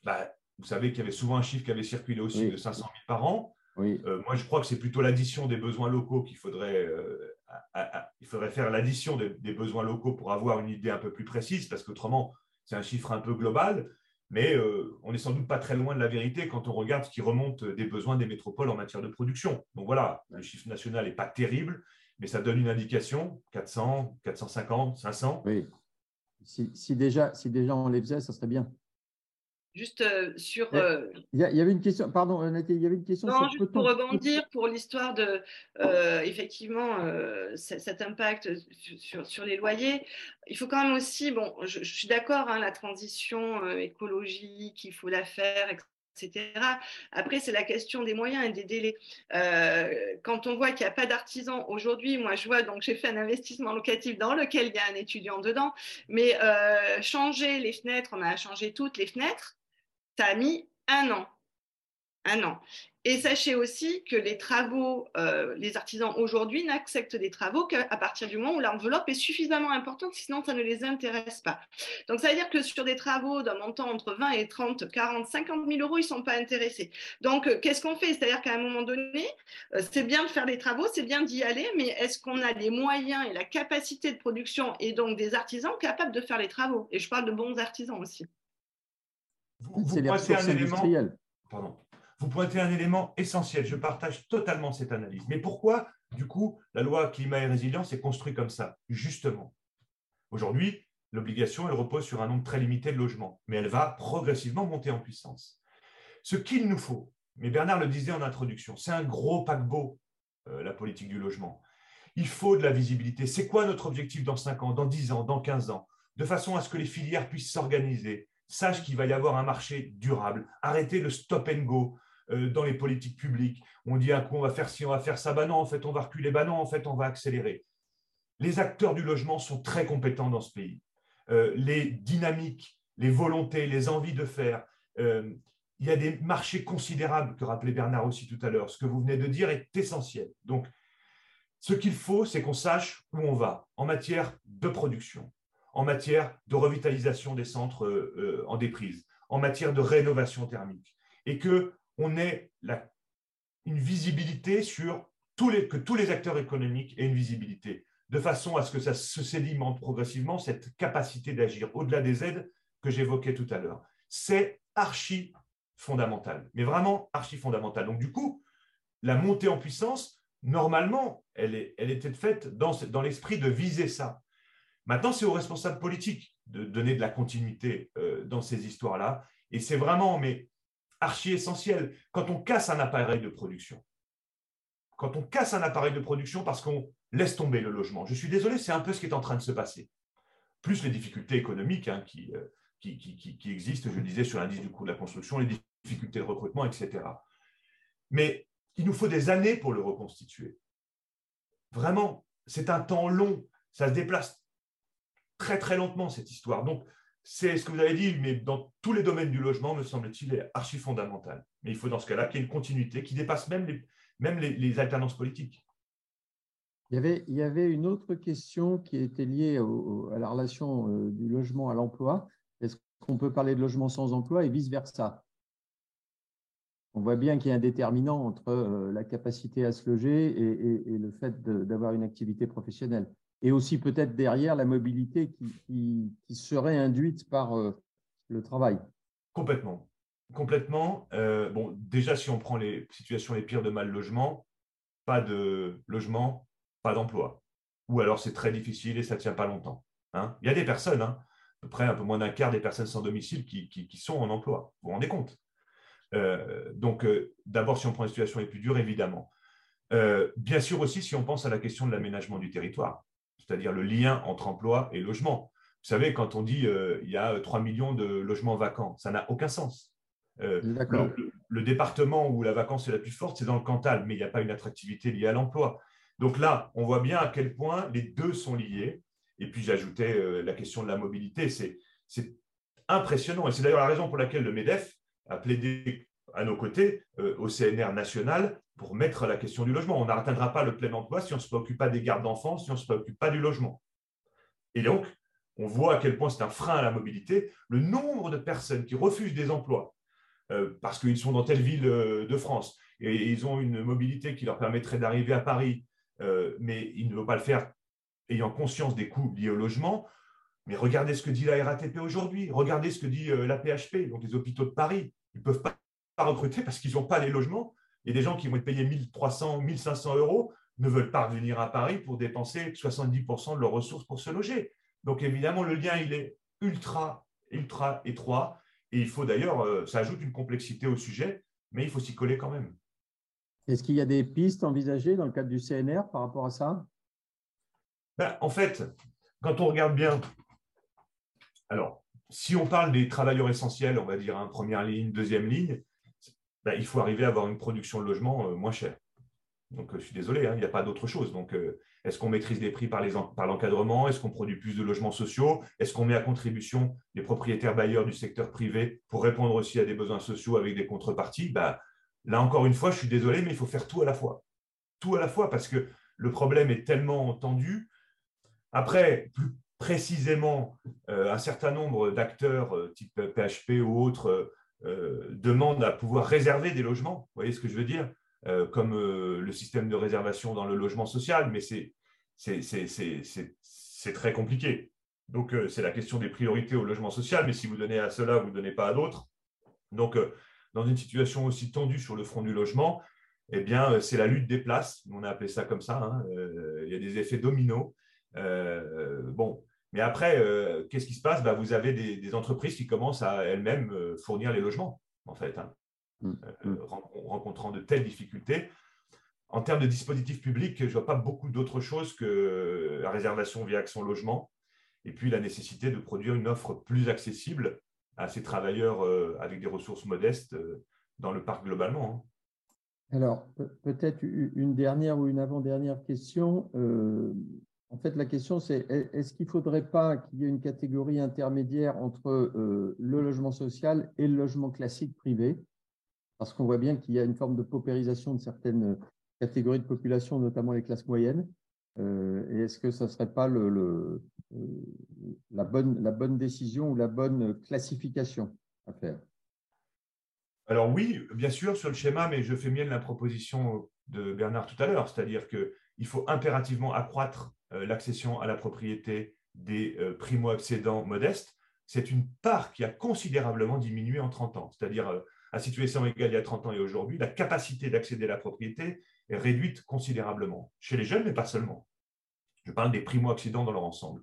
Bah, Vous savez qu'il y avait souvent un chiffre qui avait circulé aussi de 500 000 par an. Euh, moi, je crois que c'est plutôt l'addition des besoins locaux qu'il faudrait, euh, il faudrait faire l'addition des, besoins locaux pour avoir une idée un peu plus précise, parce qu'autrement, c'est un chiffre un peu global. Mais on n'est sans doute pas très loin de la vérité quand on regarde ce qui remonte des besoins des métropoles en matière de production. Donc voilà, le chiffre national n'est pas terrible, mais ça donne une indication 400, 450, 500. Oui. Si, déjà, si déjà on les faisait, ça serait bien. Juste euh, sur. Il y, avait une question, pardon, il y avait une question. Non, juste pour rebondir pour l'histoire de, effectivement, cet impact sur, sur, les loyers. Il faut quand même aussi, bon, je, suis d'accord, hein, la transition écologique, il faut la faire, etc etc. Après, c'est la question des moyens et des délais. Euh, quand on voit qu'il n'y a pas d'artisans aujourd'hui, moi je vois, donc j'ai fait un investissement locatif dans lequel il y a un étudiant dedans, mais euh, changer les fenêtres, on a changé toutes les fenêtres, ça a mis un an. Un an. Et sachez aussi que les travaux, euh, les artisans aujourd'hui n'acceptent des travaux qu'à partir du moment où l'enveloppe est suffisamment importante, sinon ça ne les intéresse pas. Donc ça veut dire que sur des travaux d'un montant entre 20 et 30, 40, 50 000 euros, ils ne sont pas intéressés. Donc euh, qu'est-ce qu'on fait? C'est-à-dire qu'à un moment donné, euh, c'est bien de faire des travaux, c'est bien d'y aller, mais est-ce qu'on a les moyens et la capacité de production et donc des artisans capables de faire les travaux? Et je parle de bons artisans aussi. C'est les ressources industrielles. Pardon vous pointez un élément essentiel. Je partage totalement cette analyse. Mais pourquoi, du coup, la loi climat et résilience est construite comme ça Justement? Aujourd'hui, l'obligation, elle repose sur un nombre très limité de logements, mais elle va progressivement monter en puissance. Ce qu'il nous faut, mais Bernard le disait en introduction, c'est un gros paquebot, euh, la politique du logement. Il faut de la visibilité. C'est quoi notre objectif dans 5 ans, dans 10 ans, dans 15 ans? De façon à ce que les filières puissent s'organiser, sachent qu'il va y avoir un marché durable, arrêter le stop and go, euh, dans les politiques publiques. On dit un coup, on va faire ci, on va faire ça. Ben non, en fait, on va reculer. Ben non, en fait, on va accélérer. Les acteurs du logement sont très compétents dans ce pays. Euh, les dynamiques, les volontés, les envies de faire. Euh, il y a des marchés considérables que rappelait Bernard aussi tout à l'heure. Ce que vous venez de dire est essentiel. Donc, ce qu'il faut, c'est qu'on sache où on va en matière de production, en matière de revitalisation des centres en déprise, en matière de rénovation thermique, et que on ait une visibilité sur tous les, que tous les acteurs économiques aient une visibilité, de façon à ce que ça se sédimente progressivement, cette capacité d'agir au-delà des aides que j'évoquais tout à l'heure. C'est archi fondamental, mais vraiment archi fondamental. Donc du coup, la montée en puissance, normalement, elle, était faite dans l'esprit de viser ça. Maintenant, c'est aux responsables politiques de donner de la continuité euh, dans ces histoires-là. Et c'est vraiment, mais archi essentiel. Quand on casse un appareil de production, quand on casse un appareil de production parce qu'on laisse tomber le logement, je suis désolé, c'est un peu ce qui est en train de se passer. Plus les difficultés économiques hein, euh, qui, qui, existent, je disais, sur l'indice du coût de la construction, les difficultés de recrutement, etc. Mais il nous faut des années pour le reconstituer. Vraiment, c'est un temps long. Ça se déplace très, très lentement, cette histoire. Donc, c'est ce que vous avez dit, mais dans tous les domaines du logement, me semble-t-il, est archi fondamental. Mais il faut dans ce cas-là qu'il y ait une continuité qui dépasse même les, alternances politiques. Il y, avait, il y avait une autre question qui était liée à la relation euh, du logement à l'emploi. Est-ce qu'on peut parler de logement sans emploi et vice-versa? On voit bien qu'il y a un déterminant entre euh, la capacité à se loger et le fait d'avoir une activité professionnelle et aussi peut-être derrière la mobilité qui, serait induite par euh, le travail. Complètement. Complètement. Euh, bon, déjà, si on prend les situations les pires de mal logement, pas de logement, pas d'emploi. Ou alors c'est très difficile et ça ne tient pas longtemps. Hein. Il y a des personnes, hein, à peu près un peu moins d'un quart des personnes sans domicile qui, sont en emploi. Vous vous rendez compte? Euh, Donc, d'abord, si on prend les situations les plus dures, évidemment. bien sûr aussi, si on pense à la question de l'aménagement du territoire c'est-à-dire le lien entre emploi et logement. Vous savez, quand on dit euh, il y a 3 millions de logements vacants, ça n'a aucun sens. Euh, le, département où la vacance est la plus forte, c'est dans le Cantal, mais il n'y a pas une attractivité liée à l'emploi. Donc là, on voit bien à quel point les deux sont liés. Et puis j'ajoutais euh, la question de la mobilité, c'est impressionnant. Et c'est d'ailleurs la raison pour laquelle le MEDEF a plaidé à nos côtés au CNR national pour mettre la question du logement. On n'atteindra pas le plein emploi si on ne se préoccupe pas des gardes d'enfants, si on ne se préoccupe pas du logement. Et donc, on voit à quel point c'est un frein à la mobilité. Le nombre de personnes qui refusent des emplois euh, parce qu'ils sont dans telle ville euh, de France et, ils ont une mobilité qui leur permettrait d'arriver à Paris, euh, mais ils ne veulent pas le faire ayant conscience des coûts liés au logement. Mais regardez ce que dit la RATP aujourd'hui, regardez ce que dit la PHP, donc les hôpitaux de Paris. Ils ne peuvent pas recruter parce qu'ils n'ont pas les logements et des gens qui vont être payés 1300, 1500 euros ne veulent pas revenir à Paris pour dépenser 70% de leurs ressources pour se loger. Donc évidemment, le lien, il est ultra, ultra étroit. Et il faut d'ailleurs, ça ajoute une complexité au sujet, mais il faut s'y coller quand même. Est-ce qu'il y a des pistes envisagées dans le cadre du CNR par rapport à ça? Ben, En fait, quand on regarde bien, alors, si on parle des travailleurs essentiels, on va dire hein, première ligne, deuxième ligne, ben, il faut arriver à avoir une production de logement moins chère. Donc, je suis désolé, hein, il n'y a pas d'autre chose. Donc, est-ce qu'on maîtrise les prix par l'encadrement? Est-ce qu'on produit plus de logements sociaux? Est-ce qu'on met à contribution les propriétaires bailleurs du secteur privé pour répondre aussi à des besoins sociaux avec des contreparties? Bah, Là, encore une fois, je suis désolé, mais il faut faire tout à la fois. Tout à la fois, parce que le problème est tellement tendu. Après, plus précisément, euh, un certain nombre d'acteurs euh, type PHP ou autres euh, demandent à pouvoir réserver des logements. Vous voyez ce que je veux dire? Euh, comme euh, le système de réservation dans le logement social, mais c'est très compliqué. Donc, euh, c'est la question des priorités au logement social, mais si vous donnez à cela, vous ne donnez pas à d'autres. Donc, dans une situation aussi tendue sur le front du logement, eh bien, c'est la lutte des places. On a appelé ça comme ça. Hein. il y a des effets dominos. bon, mais après, qu'est-ce qui se passe? Bah, Vous avez des, entreprises qui commencent à elles-mêmes fournir les logements, en fait. Hein. Mm. Euh, mm. rencontrant de telles difficultés. En termes de dispositifs publics, je ne vois pas beaucoup d'autres choses que la réservation via Action Logement et puis la nécessité de produire une offre plus accessible à ces travailleurs euh, avec des ressources modestes euh, dans le parc globalement. Hein. Alors, peut-être une dernière ou une avant-dernière question. En fait, la question, c'est est-ce qu'il ne faudrait pas qu'il y ait une catégorie intermédiaire entre le logement social et le logement classique privé? Parce qu'on voit bien qu'il y a une forme de paupérisation de certaines catégories de population, notamment les classes moyennes. Euh, et est-ce que ça ne serait pas euh, la, bonne, décision ou la bonne classification à faire? Alors oui, bien sûr, sur le schéma, mais je fais mienne la proposition de Bernard tout à l'heure, c'est-à-dire qu'il faut impérativement accroître euh, l'accession à la propriété des primo-accédants modestes. C'est une part qui a considérablement diminué en 30 ans, c'est-à-dire à situation égale il y a 30 ans et aujourd'hui, la capacité d'accéder à la propriété est réduite considérablement, chez les jeunes, mais pas seulement. Je parle des primo-accédants dans leur ensemble.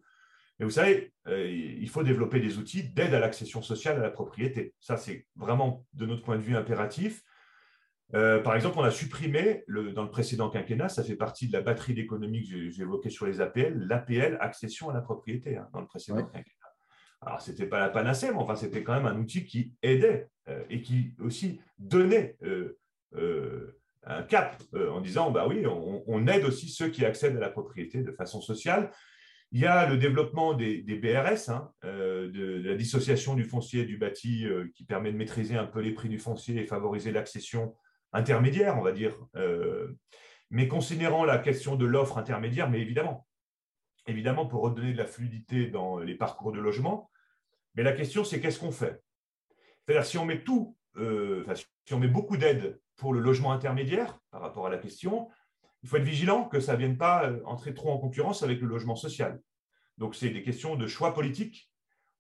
Mais vous savez, euh, il faut développer des outils d'aide à l'accession sociale à la propriété. Ça, c'est vraiment, de notre point de vue, impératif. Euh, par exemple, on a supprimé, dans le précédent quinquennat, ça fait partie de la batterie d'économie que j'ai évoquée sur les APL, l'APL, accession à la propriété, hein, dans le précédent quinquennat. Alors, ce n'était pas la panacée, mais enfin, c'était quand même un outil qui aidait euh, et qui aussi donnait euh, euh, un cap en disant, bah oui, on, aide aussi ceux qui accèdent à la propriété de façon sociale. Il y a le développement des, BRS, hein, de, la dissociation du foncier et du bâti, qui permet de maîtriser un peu les prix du foncier et favoriser l'accession intermédiaire, on va dire. mais considérant la question de l'offre intermédiaire, mais évidemment, évidemment pour redonner de la fluidité dans les parcours de logement, mais la question, c'est qu'est-ce qu'on fait? C'est-à-dire, si on met tout, euh, si on beaucoup d'aide pour le logement intermédiaire par rapport à la question, il faut être vigilant que ça ne vienne pas euh, entrer trop en concurrence avec le logement social. Donc, c'est des questions de choix politique.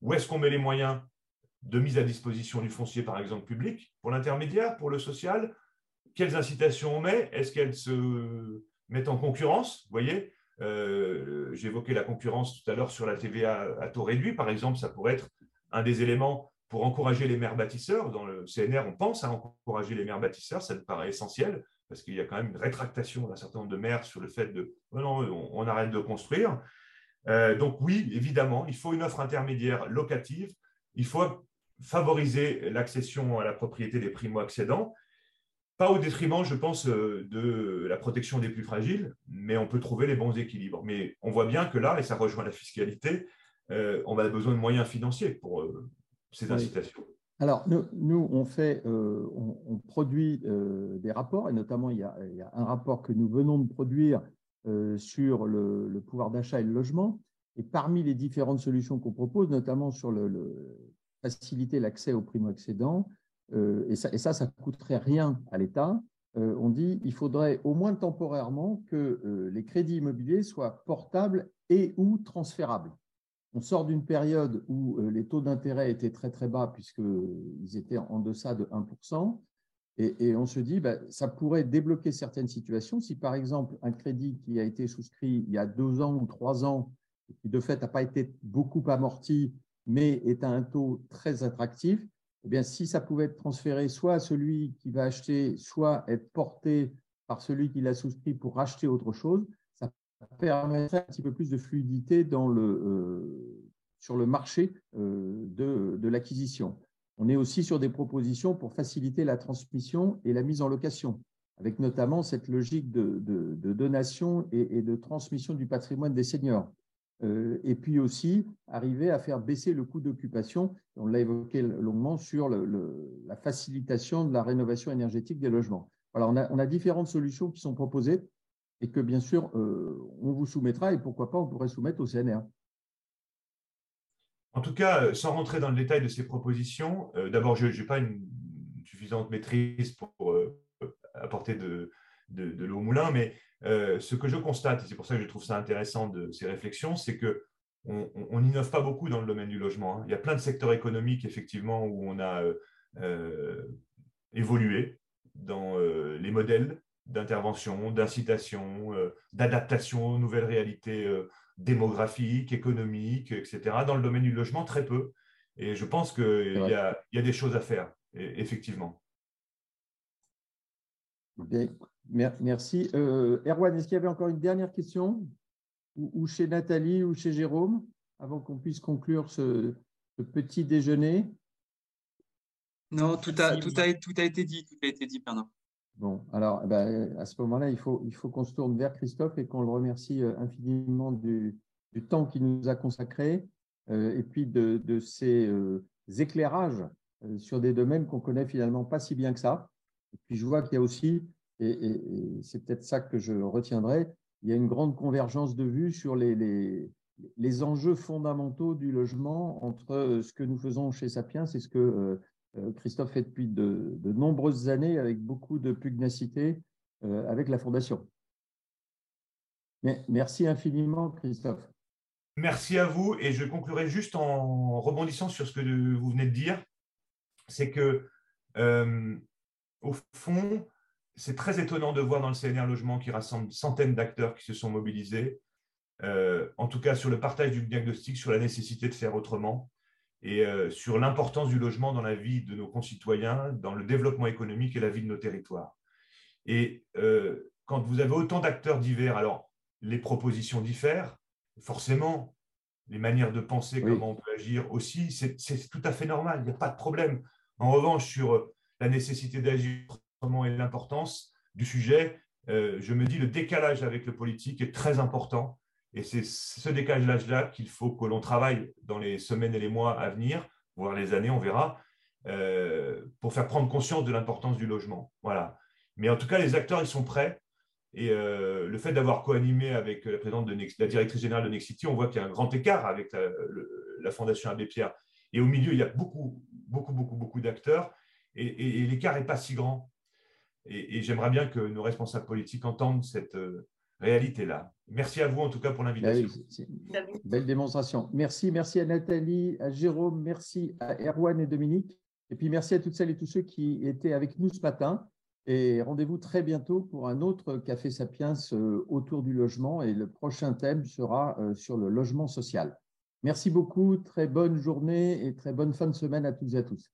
Où est-ce qu'on met les moyens de mise à disposition du foncier, par exemple, public, pour l'intermédiaire, pour le social Quelles incitations on met Est-ce qu'elles se mettent en concurrence Vous voyez euh, J'évoquais la concurrence tout à l'heure sur la TVA à taux réduit, par exemple, ça pourrait être un des éléments pour encourager les maires bâtisseurs. Dans le CNR, on pense à encourager les maires bâtisseurs, ça me paraît essentiel, parce qu'il y a quand même une rétractation d'un certain nombre de maires sur le fait de non, on, arrête de construire. Euh, donc oui, évidemment, il faut une offre intermédiaire locative, il faut favoriser l'accession à la propriété des primo-accédants, pas au détriment, je pense, euh, de la protection des plus fragiles, mais on peut trouver les bons équilibres. Mais on voit bien que là, et ça rejoint la fiscalité, euh, on a besoin de moyens financiers pour euh, ces incitations. Alors, nous, on, fait, euh, on, produit des rapports, et notamment, il y, a, un rapport que nous venons de produire sur le, pouvoir d'achat et le logement. Et parmi les différentes solutions qu'on propose, notamment sur le, faciliter l'accès aux primo-accédants, et, ça, et ça, ça ne coûterait rien à l'État, on dit qu'il faudrait au moins temporairement que les crédits immobiliers soient portables et ou transférables on sort d'une période où euh, les taux d'intérêt étaient très très bas puisqu'ils étaient en deçà de 1%. Et, on se dit, bah, ça pourrait débloquer certaines situations. Si par exemple un crédit qui a été souscrit il y a deux ans ou trois ans, qui de fait n'a pas été beaucoup amorti, mais est à un taux très attractif, eh bien, si ça pouvait être transféré soit à celui qui va acheter, soit être porté par celui qui l'a souscrit pour racheter autre chose, ça permettrait un petit peu plus de fluidité euh, sur le marché euh, de, l'acquisition. On est aussi sur des propositions pour faciliter la transmission et la mise en location, avec notamment cette logique de, de, donation et, et, de transmission du patrimoine des seniors. Euh, et puis aussi arriver à faire baisser le coût d'occupation, on l'a évoqué longuement, sur la facilitation de la rénovation énergétique des logements. Voilà, on a, différentes solutions qui sont proposées et que bien sûr euh, on vous soumettra et pourquoi pas on pourrait soumettre au CNR. En tout cas, euh, sans rentrer dans le détail de ces propositions, d'abord, je n'ai pas une suffisante maîtrise pour apporter de l'eau au moulin, mais euh, ce que je constate, et c'est pour ça que je trouve ça intéressant de ces réflexions, c'est que on n'innove pas beaucoup dans le domaine du logement. Hein. Il y a plein de secteurs économiques, effectivement, où on a euh, euh, évolué dans les modèles d'intervention, d'incitation, d'adaptation aux nouvelles réalités démographiques, économiques, etc. Dans le domaine du logement, très peu. Et je pense qu'il y, y, a des choses à faire, effectivement. Merci. Euh, Erwan, est-ce qu'il y avait encore une dernière question? Ou, chez Nathalie ou chez Jérôme avant qu'on puisse conclure ce, petit déjeuner? Non, tout a, tout, a, tout a été dit, tout a été dit, pardon. Bon, alors eh ben, à ce moment-là, il faut, il faut qu'on se tourne vers Christophe et qu'on le remercie euh, infiniment du, du temps qu'il nous a consacré euh, et puis de, de ses euh, éclairages sur des domaines qu'on connaît finalement pas si bien que ça. Et puis je vois qu'il y a aussi et, c'est peut-être ça que je retiendrai, il y a une grande convergence de vues sur les, les, enjeux fondamentaux du logement entre euh, ce que nous faisons chez Sapiens et ce que euh, euh, Christophe fait depuis de, nombreuses années avec beaucoup de pugnacité avec la Fondation. merci infiniment, Christophe. Merci à vous et je conclurai juste en rebondissant sur ce que vous venez de dire. C'est que, au fond, c'est très étonnant de voir dans le CNR Logement qui rassemble centaines d'acteurs qui se sont mobilisés, euh, en tout cas sur le partage du diagnostic, sur la nécessité de faire autrement et euh, sur l'importance du logement dans la vie de nos concitoyens, dans le développement économique et la vie de nos territoires. Et euh, quand vous avez autant d'acteurs divers, alors les propositions diffèrent, forcément, les manières de penser, comment on peut agir aussi, c'est tout à fait normal, il n'y a pas de problème. En revanche, sur la nécessité d'agir et l'importance du sujet, euh, je me dis le décalage avec le politique est très important. Et c'est ce décalage-là qu'il faut que l'on travaille dans les semaines et les mois à venir, voire les années, on verra, euh, pour faire prendre conscience de l'importance du logement. Voilà. Mais en tout cas, les acteurs, ils sont prêts. Et euh, le fait d'avoir co-animé avec la directrice générale de Nexity, on voit qu'il y a un grand écart avec la, Fondation Abbé Pierre. Et au milieu, il y a beaucoup, beaucoup, beaucoup, beaucoup d'acteurs. Et l'écart n'est pas si grand. Et, j'aimerais bien que nos responsables politiques entendent cette euh, réalité-là. Merci à vous en tout cas pour l'invitation. Bah belle démonstration. Merci, merci à Nathalie, à Jérôme, merci à Erwan et Dominique. Et puis merci à toutes celles et tous ceux qui étaient avec nous ce matin. Et rendez-vous très bientôt pour un autre Café Sapiens euh, autour du logement. Et le prochain thème sera euh, sur le logement social. Merci beaucoup, très bonne journée et très bonne fin de semaine à toutes et à tous.